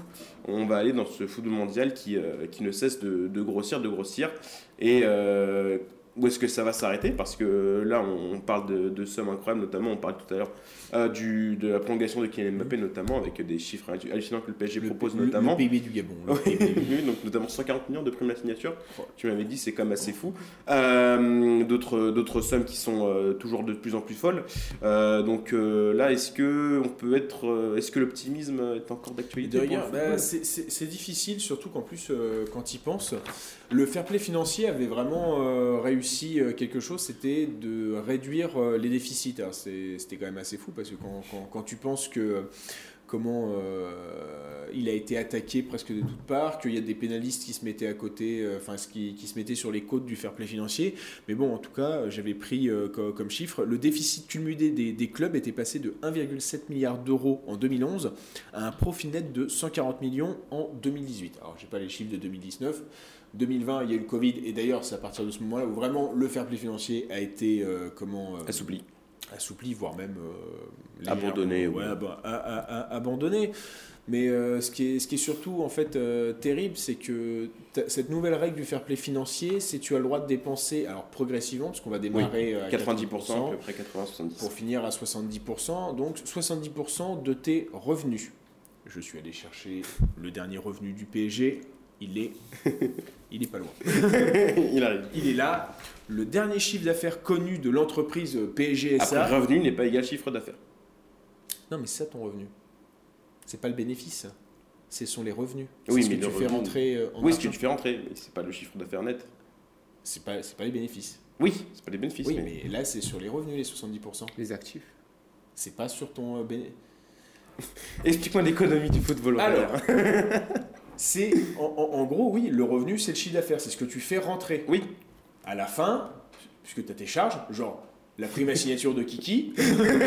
on va aller dans ce football mondial qui, euh, qui ne cesse de, grossir, de grossir? Et euh, où est-ce que ça va s'arrêter Parce que là, on, parle de, de sommes incroyables, notamment, on parle tout à l'heure euh, du, de la prolongation de Kylian Mbappé, notamment, avec des chiffres hallucinants que le PSG propose, le, notamment. Le PIB du Gabon. Oui, donc notamment 140 millions de primes à signature. Tu m'avais dit, c'est quand même assez fou. Euh, D'autres d'autres sommes qui sont euh, toujours de plus en plus folles. Euh, donc euh, là, est-ce que on peut être, euh, est-ce que l'optimisme est encore d'actualité bah, c'est- difficile, surtout qu'en plus, euh, quand il pense, le fair play financier avait vraiment euh, réussi euh, quelque chose, c'était de réduire euh, les déficits. C'était quand même assez fou parce que quand, tu penses que comment il a été attaqué presque de toutes parts, qu'il y a des pénalistes qui se mettaient à côté, enfin qui, qui, se mettaient sur les côtes du fair play financier. Mais bon, en tout cas, j'avais pris comme, chiffre, le déficit cumulé des, des clubs était passé de 1,7 milliard d'euros en 2011 à un profit net de 140 millions en 2018. Alors, j'ai pas les chiffres de 2019. 2020, il y a eu le Covid, et d'ailleurs, c'est à partir de ce moment-là où vraiment le fair play financier a été euh, comment euh, assoupli, assoupli, voire même euh, abandonné. Ouais, abandonné. Mais ce, qui est, ce qui est surtout en fait terrible, c'est que cette nouvelle règle du fair play financier, c'est tu as le droit de dépenser, alors progressivement, parce qu'on va démarrer à 90%, 90% à peu près 80-70%. Pour finir à 70%, donc 70% de tes revenus. Je suis allé chercher le dernier revenu du PSG, il est, il est pas loin. il arrive. Il est là. Le dernier chiffre d'affaires connu de l'entreprise PSGSA. Après, revenu n'est pas égal chiffre d'affaires. Non, mais c'est ça ton revenu. C'est pas le bénéfice. Ce sont les revenus. Oui, ce mais que tu fais rentrer euh, Oui, ce que tu fais rentrer, mais c'est pas le chiffre d'affaires net. C'est pas, pas les bénéfices. Oui, c'est pas les bénéfices. Oui, mais... là, c'est sur les revenus, les 70%. Les actifs. C'est pas sur ton euh, bénéfice. Explique-moi l'économie du football. Alors, c'est en, gros, oui, le revenu, c'est le chiffre d'affaires, c'est ce que tu fais rentrer. Oui. À la fin, puisque tu as tes charges, genre la prime à signature de Kiki,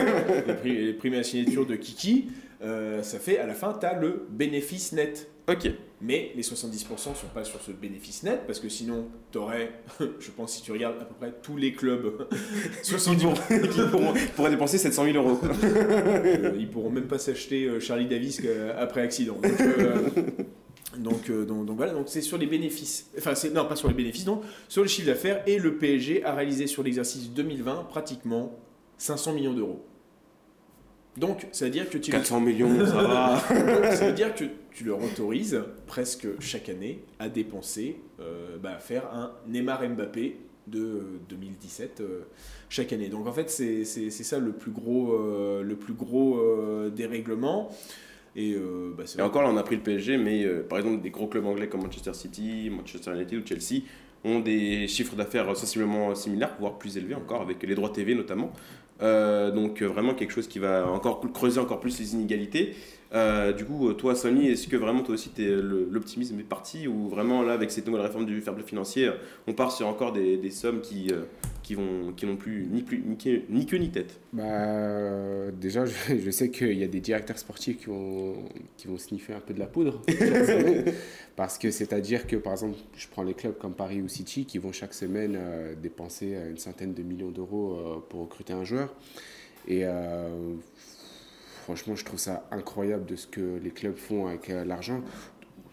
les, primes à signature de Kiki, euh, ça fait à la fin, tu as le bénéfice net. Ok. Mais les 70% ne sont pas sur ce bénéfice net, parce que sinon, tu aurais, je pense, si tu regardes à peu près tous les clubs, 70 qui pourront, pourraient dépenser 700 000 euros. euh, ils pourront même pas s'acheter euh, Charlie Davis après accident. Donc, euh, donc, donc, donc, voilà, donc c'est sur les bénéfices, enfin c'est non pas sur les bénéfices, donc sur le chiffre d'affaires et le PSG a réalisé sur l'exercice 2020 pratiquement 500 millions d'euros. Donc, ça veut dire que tu 400 millions, ça va. ça veut dire que tu leur autorises presque chaque année à dépenser, euh, bah, à faire un Neymar Mbappé de 2017 euh, chaque année. Donc en fait, c'est ça le plus gros, euh, le plus gros dérèglement. Et, bah, Et encore là, on a pris le PSG, mais par exemple, des gros clubs anglais comme Manchester City, Manchester United ou Chelsea ont des chiffres d'affaires sensiblement similaires, voire plus élevés encore, avec les droits TV notamment. Euh, donc euh, vraiment quelque chose qui va encore creuser encore plus les inégalités. Euh, du coup, toi, Sony, est-ce que vraiment toi aussi l'optimisme est parti ou vraiment là, avec cette nouvelle réforme du fair play financier, on part sur encore des, des sommes qui, qui vont qui n'ont plus ni plus ni, ni, queue ni tête? Bah, déjà, je, je sais qu'il y a des directeurs sportifs qui vont qui vont sniffer un peu de la poudre, parce que c'est-à-dire que par exemple, je prends les clubs comme Paris ou City qui vont chaque semaine dépenser une centaine de millions d'euros pour recruter un joueur. Et euh, franchement, je trouve ça incroyable de ce que les clubs font avec euh, l'argent.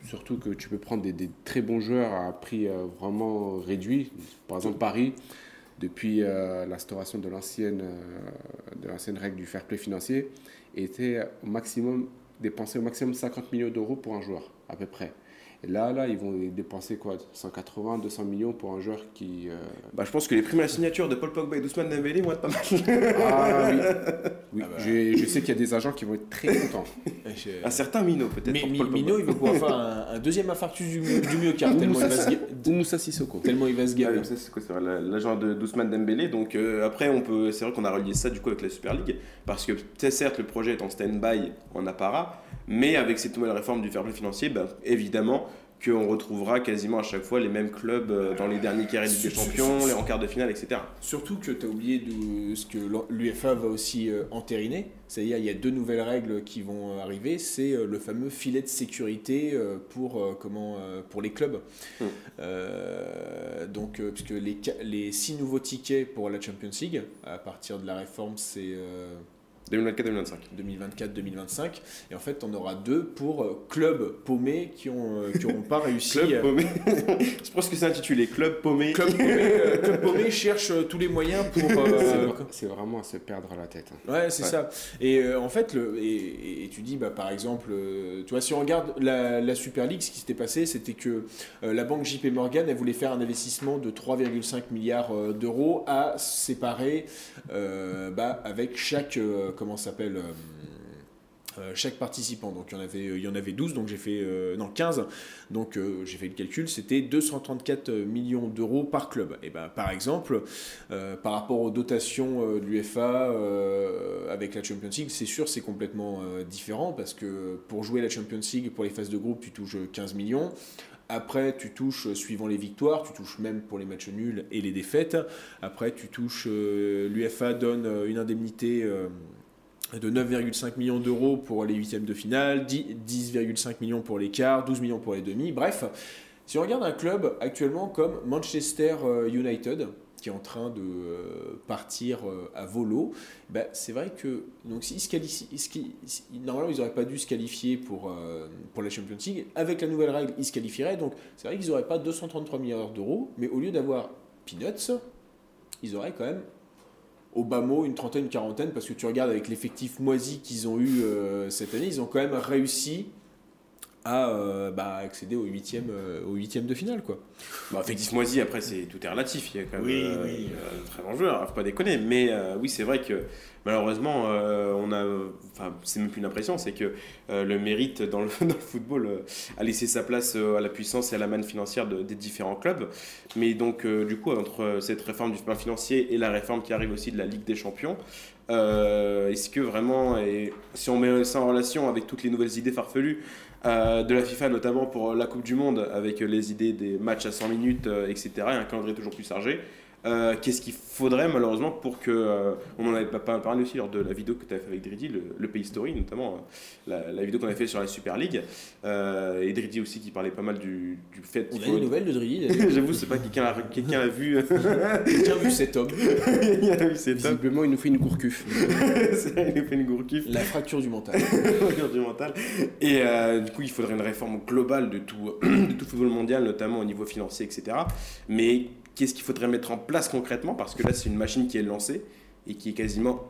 Surtout que tu peux prendre des, très bons joueurs à prix euh, vraiment réduit. Par exemple, Paris, depuis l'instauration de l'ancienne règle du fair play financier, était au maximum dépensé au maximum 50 millions d'euros pour un joueur, à peu près. Et là, là, ils vont dépenser quoi 180, 200 millions pour un joueur qui. Euh, bah, je pense que les primes à la signature de Paul Pogba et d'Ousmane Dembélé vont être pas mal. ah oui. oui. Ah bah. je, sais qu'il y a des agents qui vont être très contents. un certain Mino, peut-être. Mais Mino, il va pouvoir faire un, deuxième infarctus du, du myocarde. tellement, il va se... Moussa Sissoko. tellement il va se gaver. c'est l'agent d'Ousmane Dembélé. Donc euh, après, on peut, c'est vrai qu'on a relié ça du coup avec la Super League. Parce que certes, le projet est en stand-by en apparat. Mais avec cette nouvelle réforme du fair play financier, ben, évidemment qu'on retrouvera quasiment à chaque fois les mêmes clubs euh, dans les derniers carrés des Champions, les en quart de finale, etc. Surtout que tu as oublié de ce que l'UFA va aussi euh, entériner. C'est-à-dire il y a deux nouvelles règles qui vont euh, arriver. C'est le fameux filet de sécurité pour, comment, pour les clubs. Hmm. donc, puisque les, les six nouveaux tickets pour la Champions League, à partir de la réforme, c'est 2024-2025. 2024-2025. Et en fait, on aura deux pour euh, clubs paumés qui n'auront euh, qui pas réussi. Club paumé. Je pense que c'est intitulé Club paumé. Club paumé, euh, Club paumé cherche tous les moyens pour. c'est vraiment à se perdre la tête. Hein. Ouais, c'est ça. Et en fait, le, et, et, tu dis, bah, par exemple, tu vois, si on regarde la, la Super League, ce qui s'était passé, c'était que la banque JP Morgan, elle voulait faire un investissement de 3,5 milliards d'euros à séparer bah, avec chaque comment s'appelle euh, euh, chaque participant. Donc il y en avait, il y en avait 12, donc j'ai fait, euh, non 15, donc euh, j'ai fait le calcul, c'était 234 millions d'euros par club. Et ben, par exemple, par rapport aux dotations de l'UFA avec la Champions League, c'est sûr c'est complètement différent parce que pour jouer la Champions League, pour les phases de groupe, tu touches 15 millions. Après, tu touches suivant les victoires, tu touches même pour les matchs nuls et les défaites. Après, tu touches, l'UFA donne une indemnité de 9,5 millions d'euros pour les huitièmes de finale, 10,5 millions pour les quarts, 12 millions pour les demi. Bref, si on regarde un club actuellement comme Manchester euh, United, qui est en train de euh, partir euh, à volo, ben, c'est vrai que donc s'ils se normalement ils n'auraient pas dû se qualifier pour, pour la Champions League. Avec la nouvelle règle, ils se qualifieraient. Donc c'est vrai qu'ils n'auraient pas 233 milliards d'euros, mais au lieu d'avoir peanuts, ils auraient quand même au bas mot une trentaine, une quarantaine, parce que tu regardes avec l'effectif moisi qu'ils ont eu euh, cette année, ils ont quand même réussi à euh, bah, accéder au huitième, euh, au huitième de finale. Quoi. Bah, effectif moisi, après, c'est, tout est relatif. Il y a quand même oui, oui. très bon joueur, faut pas déconner. Mais oui, c'est vrai que malheureusement, on a, enfin, c'est même plus une impression, c'est que le mérite dans le, dans le football a laissé sa place à la puissance et à la manne financière des différents clubs. Mais donc, du coup, entre cette réforme du plan financier et la réforme qui arrive aussi de la Ligue des Champions, est-ce que vraiment, et si on met ça en relation avec toutes les nouvelles idées farfelues, euh, de la FIFA, notamment pour la Coupe du Monde, avec les idées des matchs à 100 minutes, euh, etc., et un calendrier toujours plus chargé. Euh, qu'est-ce qu'il faudrait malheureusement pour que. Euh, on en avait pas, parlé aussi lors de la vidéo que tu as fait avec Dridi, le, le Pays Story, notamment euh, la, vidéo qu'on a fait sur la Super League. et Dridi aussi qui parlait pas mal du, du fait. On a une nouvelle de Dridi J'avoue, c'est pas quelqu'un a, quelqu'un a vu. quelqu'un a vu cet homme. il a vu cet Visiblement, il nous fait une gourcuf. il nous fait une gourcuf. La fracture du mental. la fracture du mental. Et du coup, il faudrait une réforme globale de tout, de tout football mondial, notamment au niveau financier, etc. Mais qu'est-ce qu'il faudrait mettre en place concrètement Parce que là, c'est une machine qui est lancée et qui est quasiment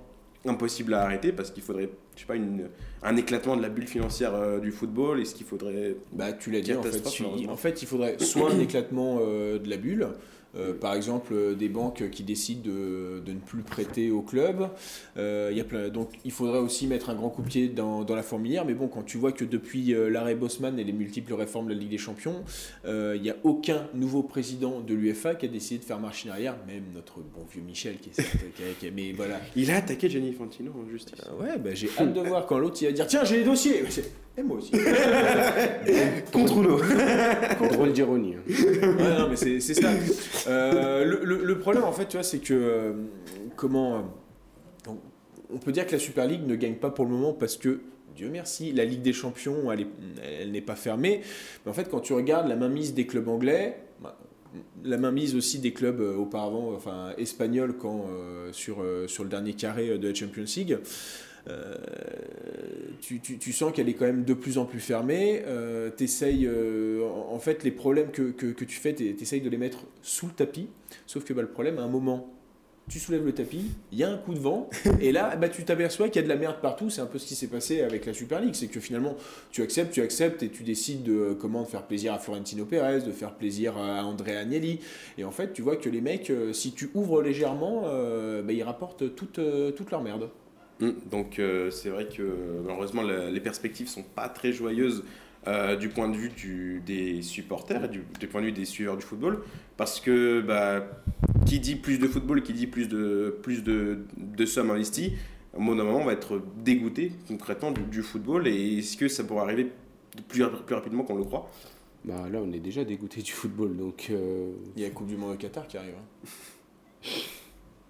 impossible à arrêter parce qu'il faudrait, je sais pas, une, un éclatement de la bulle financière euh, du football. Est-ce qu'il faudrait. Bah, tu l'as dit, en fait, en fait, il faudrait soit un éclatement euh, de la bulle, euh, par exemple, euh, des banques qui décident de, de ne plus prêter au club. Euh, y a plein, donc, il faudrait aussi mettre un grand coup de pied dans, dans, la fourmilière. Mais bon, quand tu vois que depuis l'arrêt Bosman et les multiples réformes de la Ligue des Champions, il n'y a aucun nouveau président de l'UFA qui a décidé de faire marche en arrière. Même notre bon vieux Michel qui est. mais voilà. Il a attaqué Gianni Fantino en justice. ouais, bah, j'ai hâte de voir quand l'autre il va dire Tiens, j'ai les dossiers. Et moi aussi. Contre l'eau. Drôle d'ironie. Ouais, non, mais c'est ça. Euh, le, problème, en fait, tu vois, c'est que. Euh, comment. Euh, on peut dire que la Super League ne gagne pas pour le moment parce que. Dieu merci, la Ligue des Champions, elle, elle n'est pas fermée. Mais en fait, quand tu regardes la mainmise des clubs anglais, bah, la mainmise aussi des clubs auparavant, enfin espagnols, quand, sur, sur le dernier carré de la Champions League, euh, tu, tu, sens qu'elle est quand même de plus en plus fermée. Euh, euh en, fait, les problèmes que, que, tu fais, tu essayes de les mettre sous le tapis. Sauf que bah, le problème, à un moment, tu soulèves le tapis, il y a un coup de vent, et là, bah, tu t'aperçois qu'il y a de la merde partout. C'est un peu ce qui s'est passé avec la Super League. C'est que finalement, tu acceptes, tu acceptes, et tu décides de comment de faire plaisir à Florentino Pérez, de faire plaisir à André Agnelli. Et en fait, tu vois que les mecs, euh, si tu ouvres légèrement, bah, ils rapportent toute, toute leur merde. Mm. Donc euh, c'est vrai que malheureusement les perspectives sont pas très joyeuses euh, du point de vue du, des supporters et du, point de vue des suiveurs du football parce que bah, qui dit plus de football, qui dit plus de, plus de, de sommes investies, au bout d'un moment on va être dégoûté concrètement du, football et est-ce que ça pourrait arriver plus, plus rapidement qu'on le croit? Bah là on est déjà dégoûté du football donc euh, il y a la Coupe du Monde au Qatar qui arrive. Hein.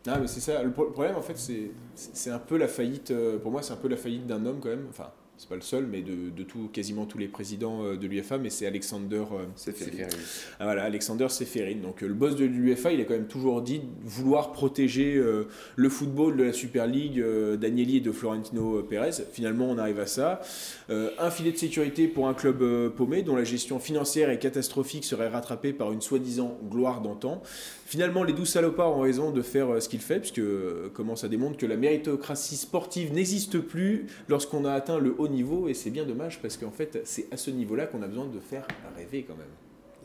Ah, mais c'est ça. Le problème, en fait, c'est un peu la faillite. Euh, pour moi, c'est un peu la faillite d'un homme, quand même. Enfin, c'est pas le seul, mais de, de, tout, quasiment tous les présidents euh, de l'UFA, mais c'est Alexander euh, Seferin. Ah, voilà, Alexander Seferin. Donc le boss de l'UFA, il a quand même toujours dit vouloir protéger le football de la Super League d'Agnelli et de Florentino Pérez. Finalement, on arrive à ça. un filet de sécurité pour un club paumé dont la gestion financière et catastrophique serait rattrapée par une soi-disant gloire d'antan. Finalement, les douze salopards ont raison de faire euh, ce qu'ils font, puisque euh, comment ça démontre que la méritocratie sportive n'existe plus lorsqu'on a atteint le haut niveau, et c'est bien dommage parce qu'en fait, c'est à ce niveau-là qu'on a besoin de faire rêver quand même.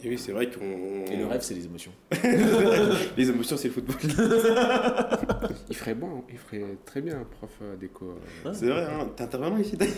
Et oui, c'est vrai qu'on. Et le rêve, c'est les émotions. les émotions, c'est le football. Il ferait bon, il ferait très bien un prof euh, d'éco. euh. c'est vrai, hein. t'es intervenant ici d'ailleurs.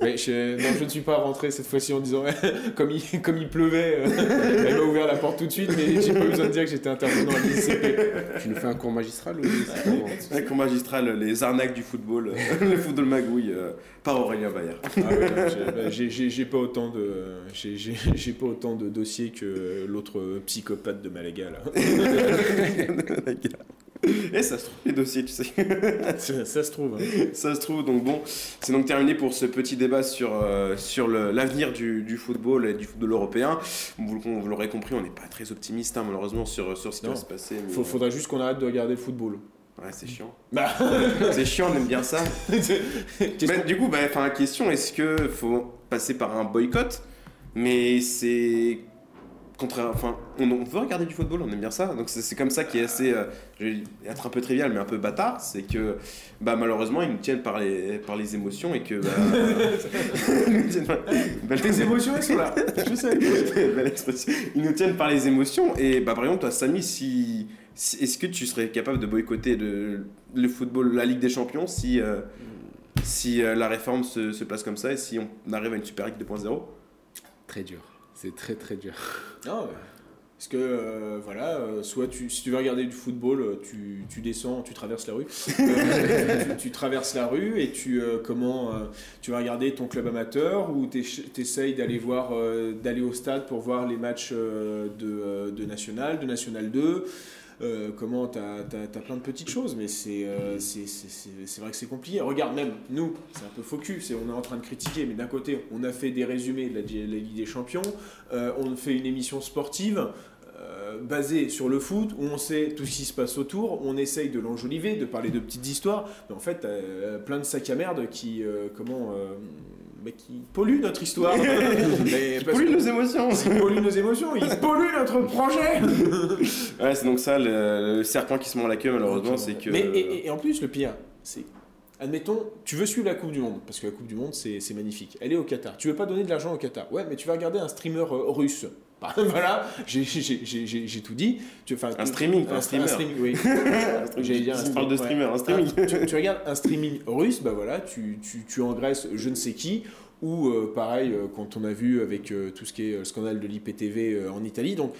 Mais je, non, je ne suis pas rentré cette fois-ci en disant, comme il, comme il pleuvait, euh, elle m'a ouvert la porte tout de suite, mais j'ai pas besoin de dire que j'étais intervenant à l'ICP. Tu nous fais un cours magistral ou Un cours magistral, les arnaques du football, le football magouille, euh, par Aurélien Bayer. Ah ouais, non, j'ai- bah, j'ai- pas autant de j'ai- pas autant de dossiers que l'autre psychopathe de Malaga là. Et ça se trouve, les dossiers, tu sais. ça, ça se trouve. hein. Ça se trouve, donc bon, c'est donc terminé pour ce petit débat sur, euh, sur l'avenir du, du football et du football européen. Vous, vous l'aurez compris, on n'est pas très optimiste hein, malheureusement sur, sur ce qui Non. va se passer. mais- Faut, faudrait juste qu'on arrête de regarder le football. Ouais, c'est chiant. Bah, c'est chiant, on aime bien ça. qu'on- du coup, bah, enfin, question, est-ce que faut passer par un boycott? Mais c'est contraire. Enfin, on, on veut regarder du football, on aime bien ça. Donc c'est comme ça qui est assez, euh, je vais être un peu trivial, mais un peu bâtard, c'est que bah, malheureusement ils nous tiennent par les par les émotions et que bah, ils nous tiennent par- belle- Tes émotions elles sont là. Je sais. expression. Ils nous tiennent par les émotions et bah par exemple toi Samy, si- est-ce que tu serais capable de boycotter le, le football, la Ligue des Champions si euh, si euh, la réforme se, se place comme ça et si on arrive à une Super League 2.0 Très dur. C'est très très dur. Non, ouais. Parce que euh, voilà, euh, soit tu, si tu veux regarder du football, tu, tu descends, tu traverses la rue, Euh, tu, tu traverses la rue et tu euh, comment euh, tu vas regarder ton club amateur ou tu essayes d'aller voir euh, d'aller au stade pour voir les matchs euh, de, euh, de national, de national 2. Euh, comment t'as as, plein de petites choses, mais c'est euh, c'est- vrai que c'est compliqué. Regarde, même nous, c'est un peu focus, et on est en train de critiquer, mais d'un côté, on a fait des résumés de la, Ligue des Champions, euh, on fait une émission sportive basée sur le foot, où on sait tout ce qui se passe autour, on essaye de l'enjoliver, de parler de petites histoires, mais en fait, plein de sacs à merde qui, comment, bah, qui polluent notre histoire. Mais parce Pollue que- nos émotions ils polluent nos émotions, ils polluent notre projet. Ouais, c'est donc ça, le, le serpent qui se mord la queue, malheureusement, c'est que. Mais et, et- en plus, le pire, c'est. Admettons, tu veux suivre la Coupe du Monde, parce que la Coupe du Monde, c'est c'est magnifique. Elle est au Qatar. Tu veux pas donner de l'argent au Qatar. Ouais, mais tu vas regarder un streamer euh, russe. Bah, voilà, j'ai- tout dit. Tu, Un streaming, un un, streamer. streaming, oui. J'allais dire un parles de stream, streamer, un streaming. Ah, tu, tu regardes un streaming russe, bah voilà, tu, tu, tu engraisses je ne sais qui, ou euh, pareil, euh, quand on a vu avec euh, tout ce qui est le scandale de l'IPTV euh, en Italie, donc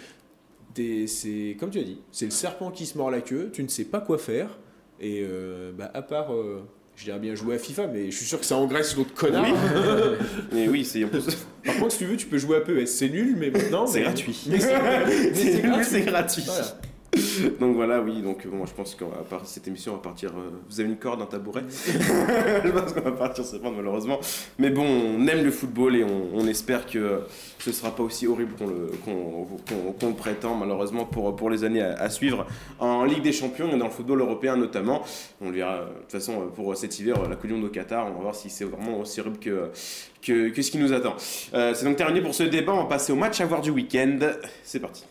c'est comme tu as dit, c'est le serpent qui se mord la queue, tu ne sais pas quoi faire, et bah, à part, je dirais bien jouer à FIFA, mais je suis sûr que ça engraisse l'autre connard. Oui. Mais oui, c'est. Par contre, si tu veux, tu peux jouer à PES, c'est nul, mais maintenant. C'est mais- gratuit. Mais c'est gratuit. c'est gratuit. Voilà. Donc voilà, oui, donc bon, je pense qu'à part cette émission, on va partir. euh, vous avez une corde, un tabouret Je pense qu'on va partir se prendre, malheureusement. Mais bon, on aime le football et on, on espère que ce sera pas aussi horrible qu'on le, qu'on, qu'on- qu'on prétend, malheureusement, pour, pour les années à, à suivre en Ligue des Champions et dans le football européen notamment. On le verra, de toute façon, pour cet hiver, la Coupe au Qatar, on va voir si c'est vraiment aussi horrible que, que, que ce qui nous attend. Euh, c'est donc terminé pour ce débat, on va passer au match à voir du week-end. C'est parti.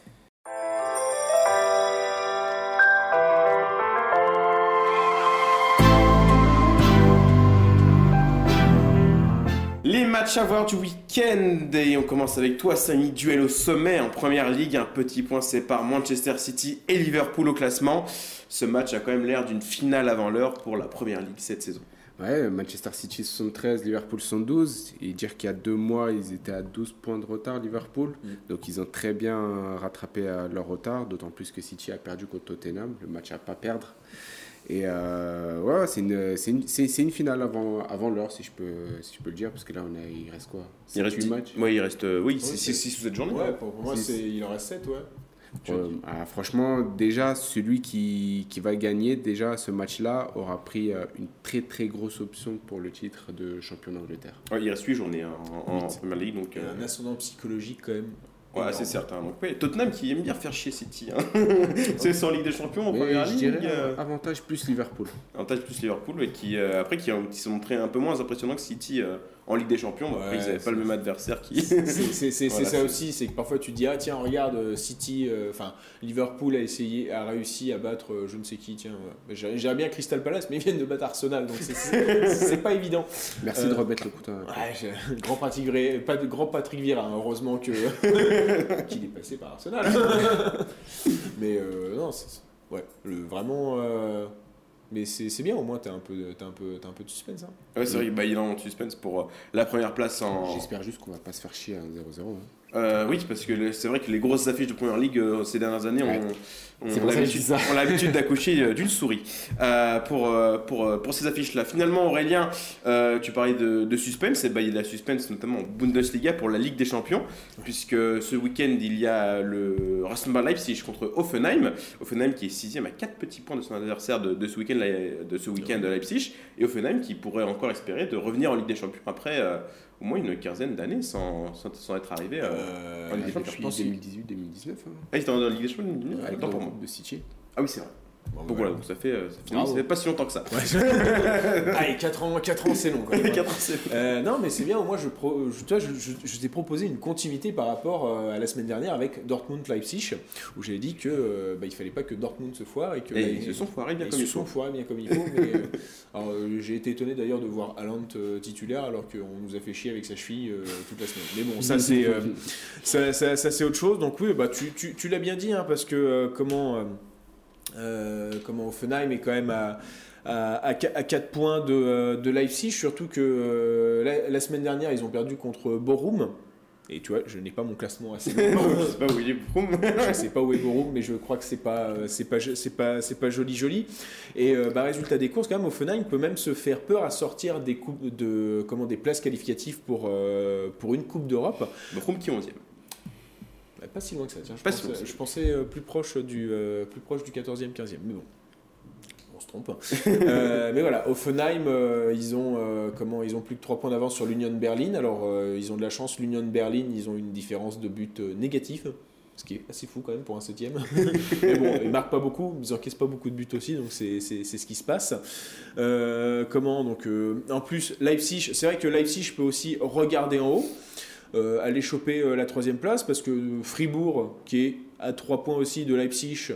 Les matchs à voir du week-end et on commence avec toi Samy, duel au sommet en première ligue, un petit point sépare Manchester City et Liverpool au classement. Ce match a quand même l'air d'une finale avant l'heure pour la première ligue cette saison. Ouais, Manchester City 73, Liverpool 112. Et dire qu'il y a deux mois, ils étaient à 12 points de retard, Liverpool. Mm. Donc ils ont très bien rattrapé euh, leur retard, d'autant plus que City a perdu contre Tottenham. Le match à pas perdre. Et euh, ouais, c'est une, c'est une, une finale avant, avant l'heure, si, je peux, si je peux le dire, parce que là, on a, il reste quoi? Il reste, huit matchs ouais, il reste, euh, oui, c'est c'est- 6 ou 7 journées. Ouais, pour, pour moi, il en reste 7, ouais. Euh, ah, franchement, déjà, celui qui, qui va gagner, déjà, ce match-là, aura pris euh, une très très grosse option pour le titre de champion d'Angleterre. Ouais, il reste 8 journées hein, en, en Huit. première ligue. Donc, Il y a euh, un ascendant psychologique quand même. Ouais, c'est certain. Donc, ouais, Tottenham qui aime bien faire chier City. Hein. c'est sans Ligue des Champions en première ligue. dirais euh, avantage plus Liverpool. avantage plus Liverpool et qui, euh, après, qui, qui sont montrés un peu moins impressionnants que City euh, en Ligue des Champions. Donc Ouais, après, ils n'avaient pas le même adversaire qui. C'est Voilà, ça aussi, c'est que parfois tu te dis ah tiens regarde euh, City, euh, enfin Liverpool a essayé, a réussi à battre euh, je ne sais qui, tiens, ouais. J'aimerais bien Crystal Palace, mais ils viennent de battre Arsenal, donc c'est- pas évident. Merci Euh, de remettre le couteau. Ouais, grand Patrick pas de grand Patrick Vieira, hein, heureusement que qu'il est passé par Arsenal. mais euh, non, c'est- ouais, le, vraiment. Mais c'est c'est bien, au moins t'as un peu, un peu, un peu de suspense. Hein. Ouais, c'est vrai, bah, il est en suspense pour euh, la première place en. J'espère juste qu'on va pas se faire chier à 0-0. hein. Euh, oui, parce que c'est vrai que les grosses affiches de première ligue euh, ces dernières années Ouais. ont, Que je l'habitude d'accoucher euh, d'une souris. Euh, pour, euh, pour, pour ces affiches-là. Finalement, Aurélien, euh, tu parlais de, de suspense, et bah, il y a de la suspense notamment en Bundesliga pour la Ligue des Champions, puisque ce week-end il y a le Rasenball Leipzig contre Offenheim. Offenheim qui est sixième à 4 petits points de son adversaire de, de ce week-end de, ce week de Leipzig, et Offenheim qui pourrait encore espérer de revenir en Ligue des Champions après euh, au moins une quinzaine d'années sans, sans, sans être arrivé. euh, Euh, en Ligue des je Champions, pense qu'il- 2018-2019. Hein. Ah, il était en Ligue des Champions une minute Ouais, Autant pour moi. De City. Ah oui, c'est vrai. Bon, Donc voilà, donc ça fait, euh, ça fait, Bravo. ça fait pas si longtemps que ça. Allez, 4 ans, 4 ans c'est long quand même. Quatre ans, c'est- Euh, non, mais c'est bien. Moi, je, pro- je, tu vois, je, je- je t'ai proposé une continuité par rapport euh, à la semaine dernière avec Dortmund-Leipzig, où j'avais dit que euh, bah, il fallait pas que Dortmund se foire et que Et bah, ils se sont foirés bien ils comme se il sont foirés bien comme il faut. mais, euh, alors, euh, j'ai été étonné d'ailleurs de voir Haaland euh, titulaire alors qu'on nous a fait chier avec sa cheville euh, toute la semaine. Mais bon, ça c'est euh, ça, ça- ça, c'est autre chose. Donc oui, bah tu, tu, tu l'as bien dit hein, parce que euh, comment euh, comment Offenheim est quand même à à, à, 4 points de, euh, de Leipzig, surtout que euh, la, la semaine dernière ils ont perdu contre Borum. Et tu vois, je n'ai pas mon classement assez. Je sais pas où il est Broum. je sais pas où est Borum, mais je crois que c'est pas, euh, c'est pas, c'est pas, c'est pas joli joli. Et euh, bah, résultat des courses, quand même, Offenheim peut même se faire peur à sortir des coupes de, comment, des places qualificatives pour, euh, pour une coupe d'Europe. Broum qui est 11 Bah, Pas si loin que ça. Tiens, je, Pas si pensais, loin que ça. je pensais euh, plus proche du, euh, plus proche du 14e, 15e. Mais bon. On se trompe. Euh, mais voilà, Offenheim, euh, ils, ont, comment, ils ont plus que 3 points d'avance sur l'Union Berlin. Alors, ils ont de la chance. L'Union Berlin, ils ont une différence de but négative. Ce qui est assez fou quand même pour un septième. mais bon, ils marquent pas beaucoup, ils encaissent pas beaucoup de buts aussi, donc c'est ce qui se passe. Comment donc En plus, Leipzig, c'est vrai que Leipzig peut aussi regarder en haut, aller choper euh, la troisième place, parce que Fribourg, qui est à trois points aussi de Leipzig,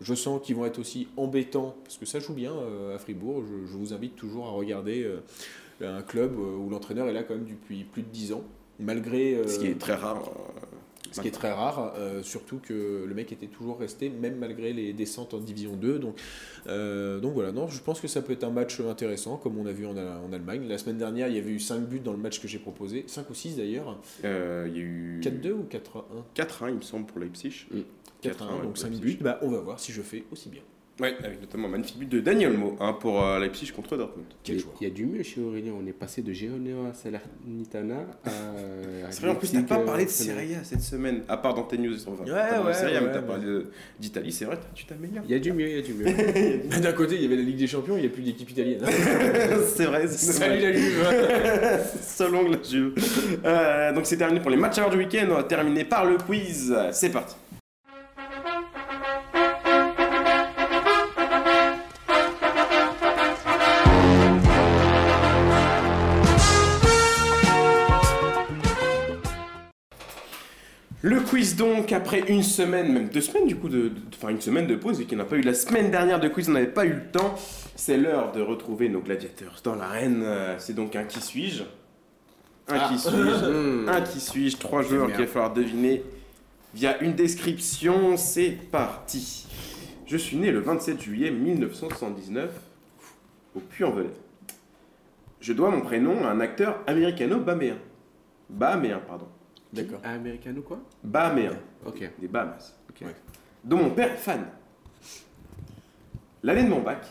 je sens qu'ils vont être aussi embêtants, parce que ça joue bien euh, à Fribourg. Je, vous invite toujours à regarder euh, un club euh, où l'entraîneur est là quand même depuis plus de 10 ans, malgré... euh, Ce qui est très rare. Ce qui est très rare, euh, surtout que le mec était toujours resté, même malgré les descentes en Division 2. Donc, euh, donc voilà, non, je pense que ça peut être un match intéressant, comme on a vu en, en Allemagne. La semaine dernière, il y avait eu 5 buts dans le match que j'ai proposé, 5 ou 6 d'ailleurs. euh, Il y a eu 4-2 ou 4-1 4-1, il me semble, pour Leipzig. 4-1, 4-1, donc ouais, 5 Leipzig. buts. Bah, on va voir si je fais aussi bien. Ouais, avec notamment un magnifique but de Daniel Mo hein, pour euh, Leipzig contre Dortmund. Quel Il joueur il y a du mieux chez Aurélien. On est passé de Genoa Salernitana à. C'est vrai, en plus, t'as pas parlé de euh, Serie A cette semaine, à part dans tes news. Enfin, Ouais, ouais, Serie A, mais ouais, t'as mais- parlé d'Italie, c'est vrai, tu t'améliores. Il y a du mieux, il y a du mieux. D'un côté, il y avait la Ligue des Champions, il n'y a plus d'équipe italienne. c'est vrai, c'est Salut la Juve Selon la Juve. Euh, donc c'est terminé pour les matchs à l'heure du week-end. On va terminer par le quiz. C'est parti. Quiz donc, après une semaine, même deux semaines du coup, de, enfin une semaine de pause, et qu'il n'a pas eu la semaine dernière de quiz, on n'avait pas eu le temps. C'est l'heure de retrouver nos gladiateurs dans l'arène. Euh, C'est donc un qui suis-je Un Ah. qui suis-je Mmh. Un qui suis-je Trois joueurs qu'il va falloir deviner via une description. C'est parti. Je suis né le 27 juillet 1979 au Puy-en-Velay. Je dois mon prénom à un acteur américano-bahaméen. Bahaméen, pardon. D'accord. Americano quoi Bahaméen. Ok. Des Bahamas. ok. Ouais. Dont mon père est fan. L'année de mon bac,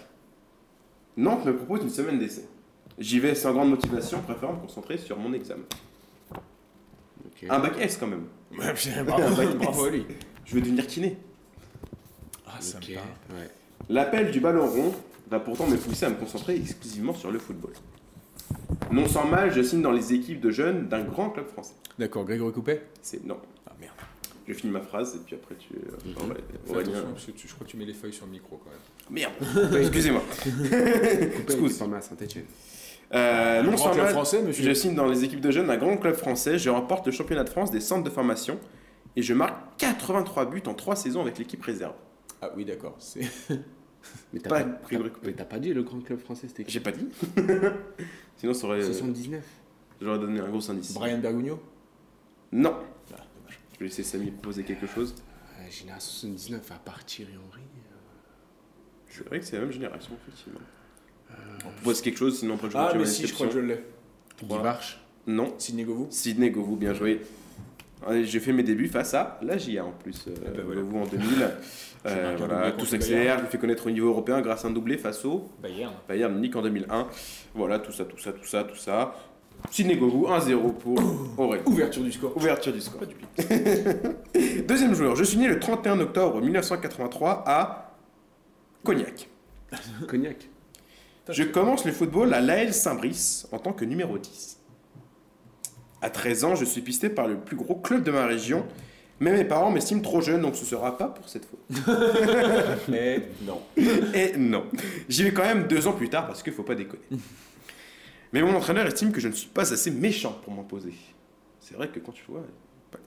Nantes me propose une semaine d'essai. J'y vais sans grande motivation, préférant me concentrer sur mon examen. ok. Un bac S quand même. bravo, bravo à lui. Je veux devenir kiné. Ah, ça me parle. ouais. L'appel du ballon rond va pourtant me pousser à me concentrer exclusivement sur le football. Non sans mal, je signe dans les équipes de jeunes d'un grand club français. D'accord, Grégory Coupet C'est non. Ah merde. Je finis ma phrase et puis après tu. euh, Mhm. enfin, ouais, Fais Aurélien. attention, parce que tu- je crois que tu mets les feuilles sur le micro quand même. Merde. Excusez-moi. Excuse. formé à Saint-Etienne. Euh, non Grand club seulement français, monsieur. je signe dans les équipes de jeunes un grand club français, je remporte le championnat de France des centres de formation et je marque 83 buts en 3 saisons avec l'équipe réserve. Ah oui, d'accord. C'est... Mais t'as Pas pas, pas dit le grand club français, c'était qui J'ai pas dit. Sinon, ça aurait, 79. j'aurais donné un gros indice. Brian Bergugno? Non. Ah, dommage. Je vais laisser Samy proposer quelque chose. Euh, Génération 79, à part Thierry Henry. C'est vrai que c'est la même génération, effectivement. On propose quelque chose, sinon après je Ah, mais ma si, je crois que je l'ai. Guy Varche. Non. Sidney Govou? Sidney Govou, bien joué. J'ai fait mes débuts face à la GIA en plus. Euh, Eh ben voilà. Govou en 2000. Euh, voilà, tout s'accélère. Je me fais connaître au niveau européen grâce à un doublé face au Bayern. Bayern Munich en 2001. Voilà, tout ça, tout ça, tout ça, tout ça. Sidney Govou, 1-0 pour Aurélien. Ouverture du score. Ouverture du score. Deuxième joueur, je suis né le 31 octobre 1983 à Cognac. Cognac. Je commence le football à l'AL Saint-Brice en tant que numéro 10. À 13 ans, je suis pisté par le plus gros club de ma région, mais mes parents m'estiment trop jeune, donc ce sera pas pour cette fois. Mais non. Et non, j'y vais quand même deux ans plus tard parce qu'il faut pas déconner. Mais mon entraîneur estime que je ne suis pas assez méchant pour m'imposer. C'est vrai que quand tu vois,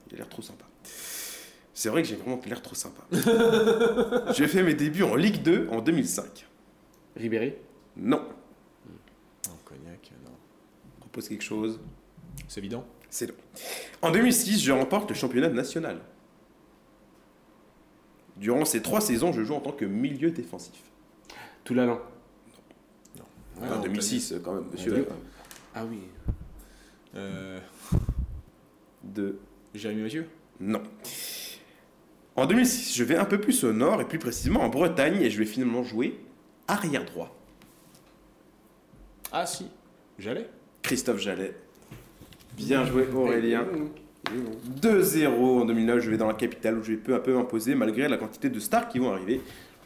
il a l'air trop sympa. C'est vrai que j'ai vraiment l'air trop sympa. J'ai fait mes débuts en Ligue 2 en 2005. Ribéry? Non, Non, Cognac, non. propose quelque chose. C'est évident. C'est long. En 2006, je remporte le championnat national. Durant ces trois saisons, je joue en tant que milieu défensif. Toulalan. Ouais, en on 2006, quand même, On monsieur. Ah oui. Euh, De... Jérémy Mathieu? Non. En 2006, je vais un peu plus au nord, et plus précisément en Bretagne, et je vais finalement jouer arrière droit. Ah si, j'allais. Christophe Jallet. Bien joué, Aurélien. 2-0 en 2009, je vais dans la capitale où je vais peu à peu m'imposer malgré la quantité de stars qui vont arriver.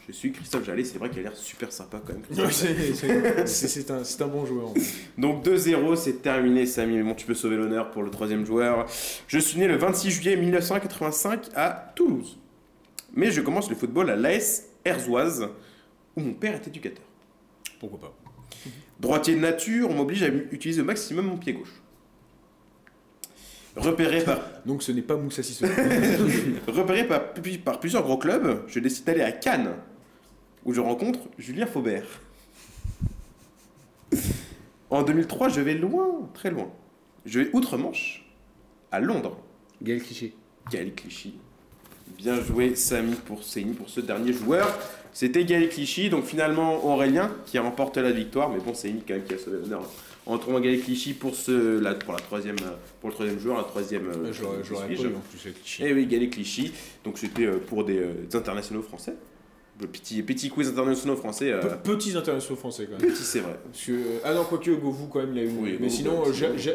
Je suis Christophe Jallet, c'est vrai qu'il a l'air super sympa quand même. Un, c'est un bon joueur. Donc 2-0, c'est terminé, Samy. Mais bon, tu peux sauver l'honneur pour le troisième joueur. Je suis né le 26 juillet 1985 à Toulouse. Mais je commence le football à l'AS Herzoise, où mon père est éducateur. Pourquoi pas Droitier de nature, on m'oblige à utiliser au maximum mon pied gauche. Repéré par, Donc ce n'est pas Moussa Sissoko. repéré par, par plusieurs gros clubs, je décide d'aller à Cannes, où je rencontre Julien Faubert. En 2003, je vais loin, très loin. Je vais outre-Manche, à Londres. Gaël Clichy. Gaël Clichy. Bien joué, Samy, pour, pour ce dernier joueur. C'était Gaël Clichy, donc finalement Aurélien qui remporte la victoire, mais bon, c'est Samy quand même qui a sauvé l'honneur. En trouvant Gaël Clichy pour, ce, la, pour, la troisième, euh, pour le troisième joueur, la troisième. euh, Je l'aurais je l'aurais pas prestige. eu en plus avec Clichy. Eh oui, Gaël Clichy. Donc c'était euh, pour des, euh, des internationaux français. Petit, petit quiz internationaux français. euh, Pe- Petits internationaux français quand même. petit, c'est vrai. Parce que, euh, ah non, quoique Govou quand même il a eu. Oui, mais sinon,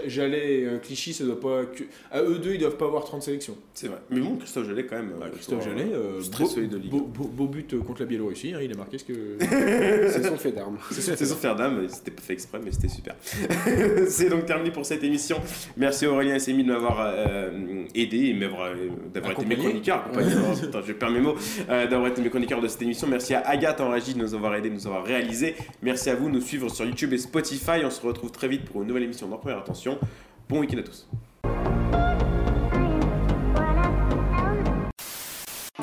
j'allais euh, Clichy, ça doit pas. Que... À eux deux, ils doivent pas avoir 30 sélections. C'est vrai. Mais bon, Christophe Jallet quand même. Bah, euh, Christophe sur, Jallet, euh, euh, très beau, solide de Ligue. beau, beau- beau but contre la Biélorussie, hein, il a marqué ce que. C'est son fait d'armes. C'est sans faire d'âme, c'était pas fait exprès, mais c'était super. c'est donc terminé pour cette émission. Merci Aurélien et Sémi de m'avoir euh, aidé et d'avoir été mes chroniqueurs. je perds mes mots. d'avoir été mes chroniqueurs de cette émission. Merci à Agathe en régie de nous avoir aidé, de nous avoir réalisé. Merci à vous de nous suivre sur YouTube et Spotify. On se retrouve très vite pour une nouvelle émission dans Première Attention. Bon week-end à tous.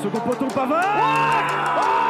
Second poteau Pavard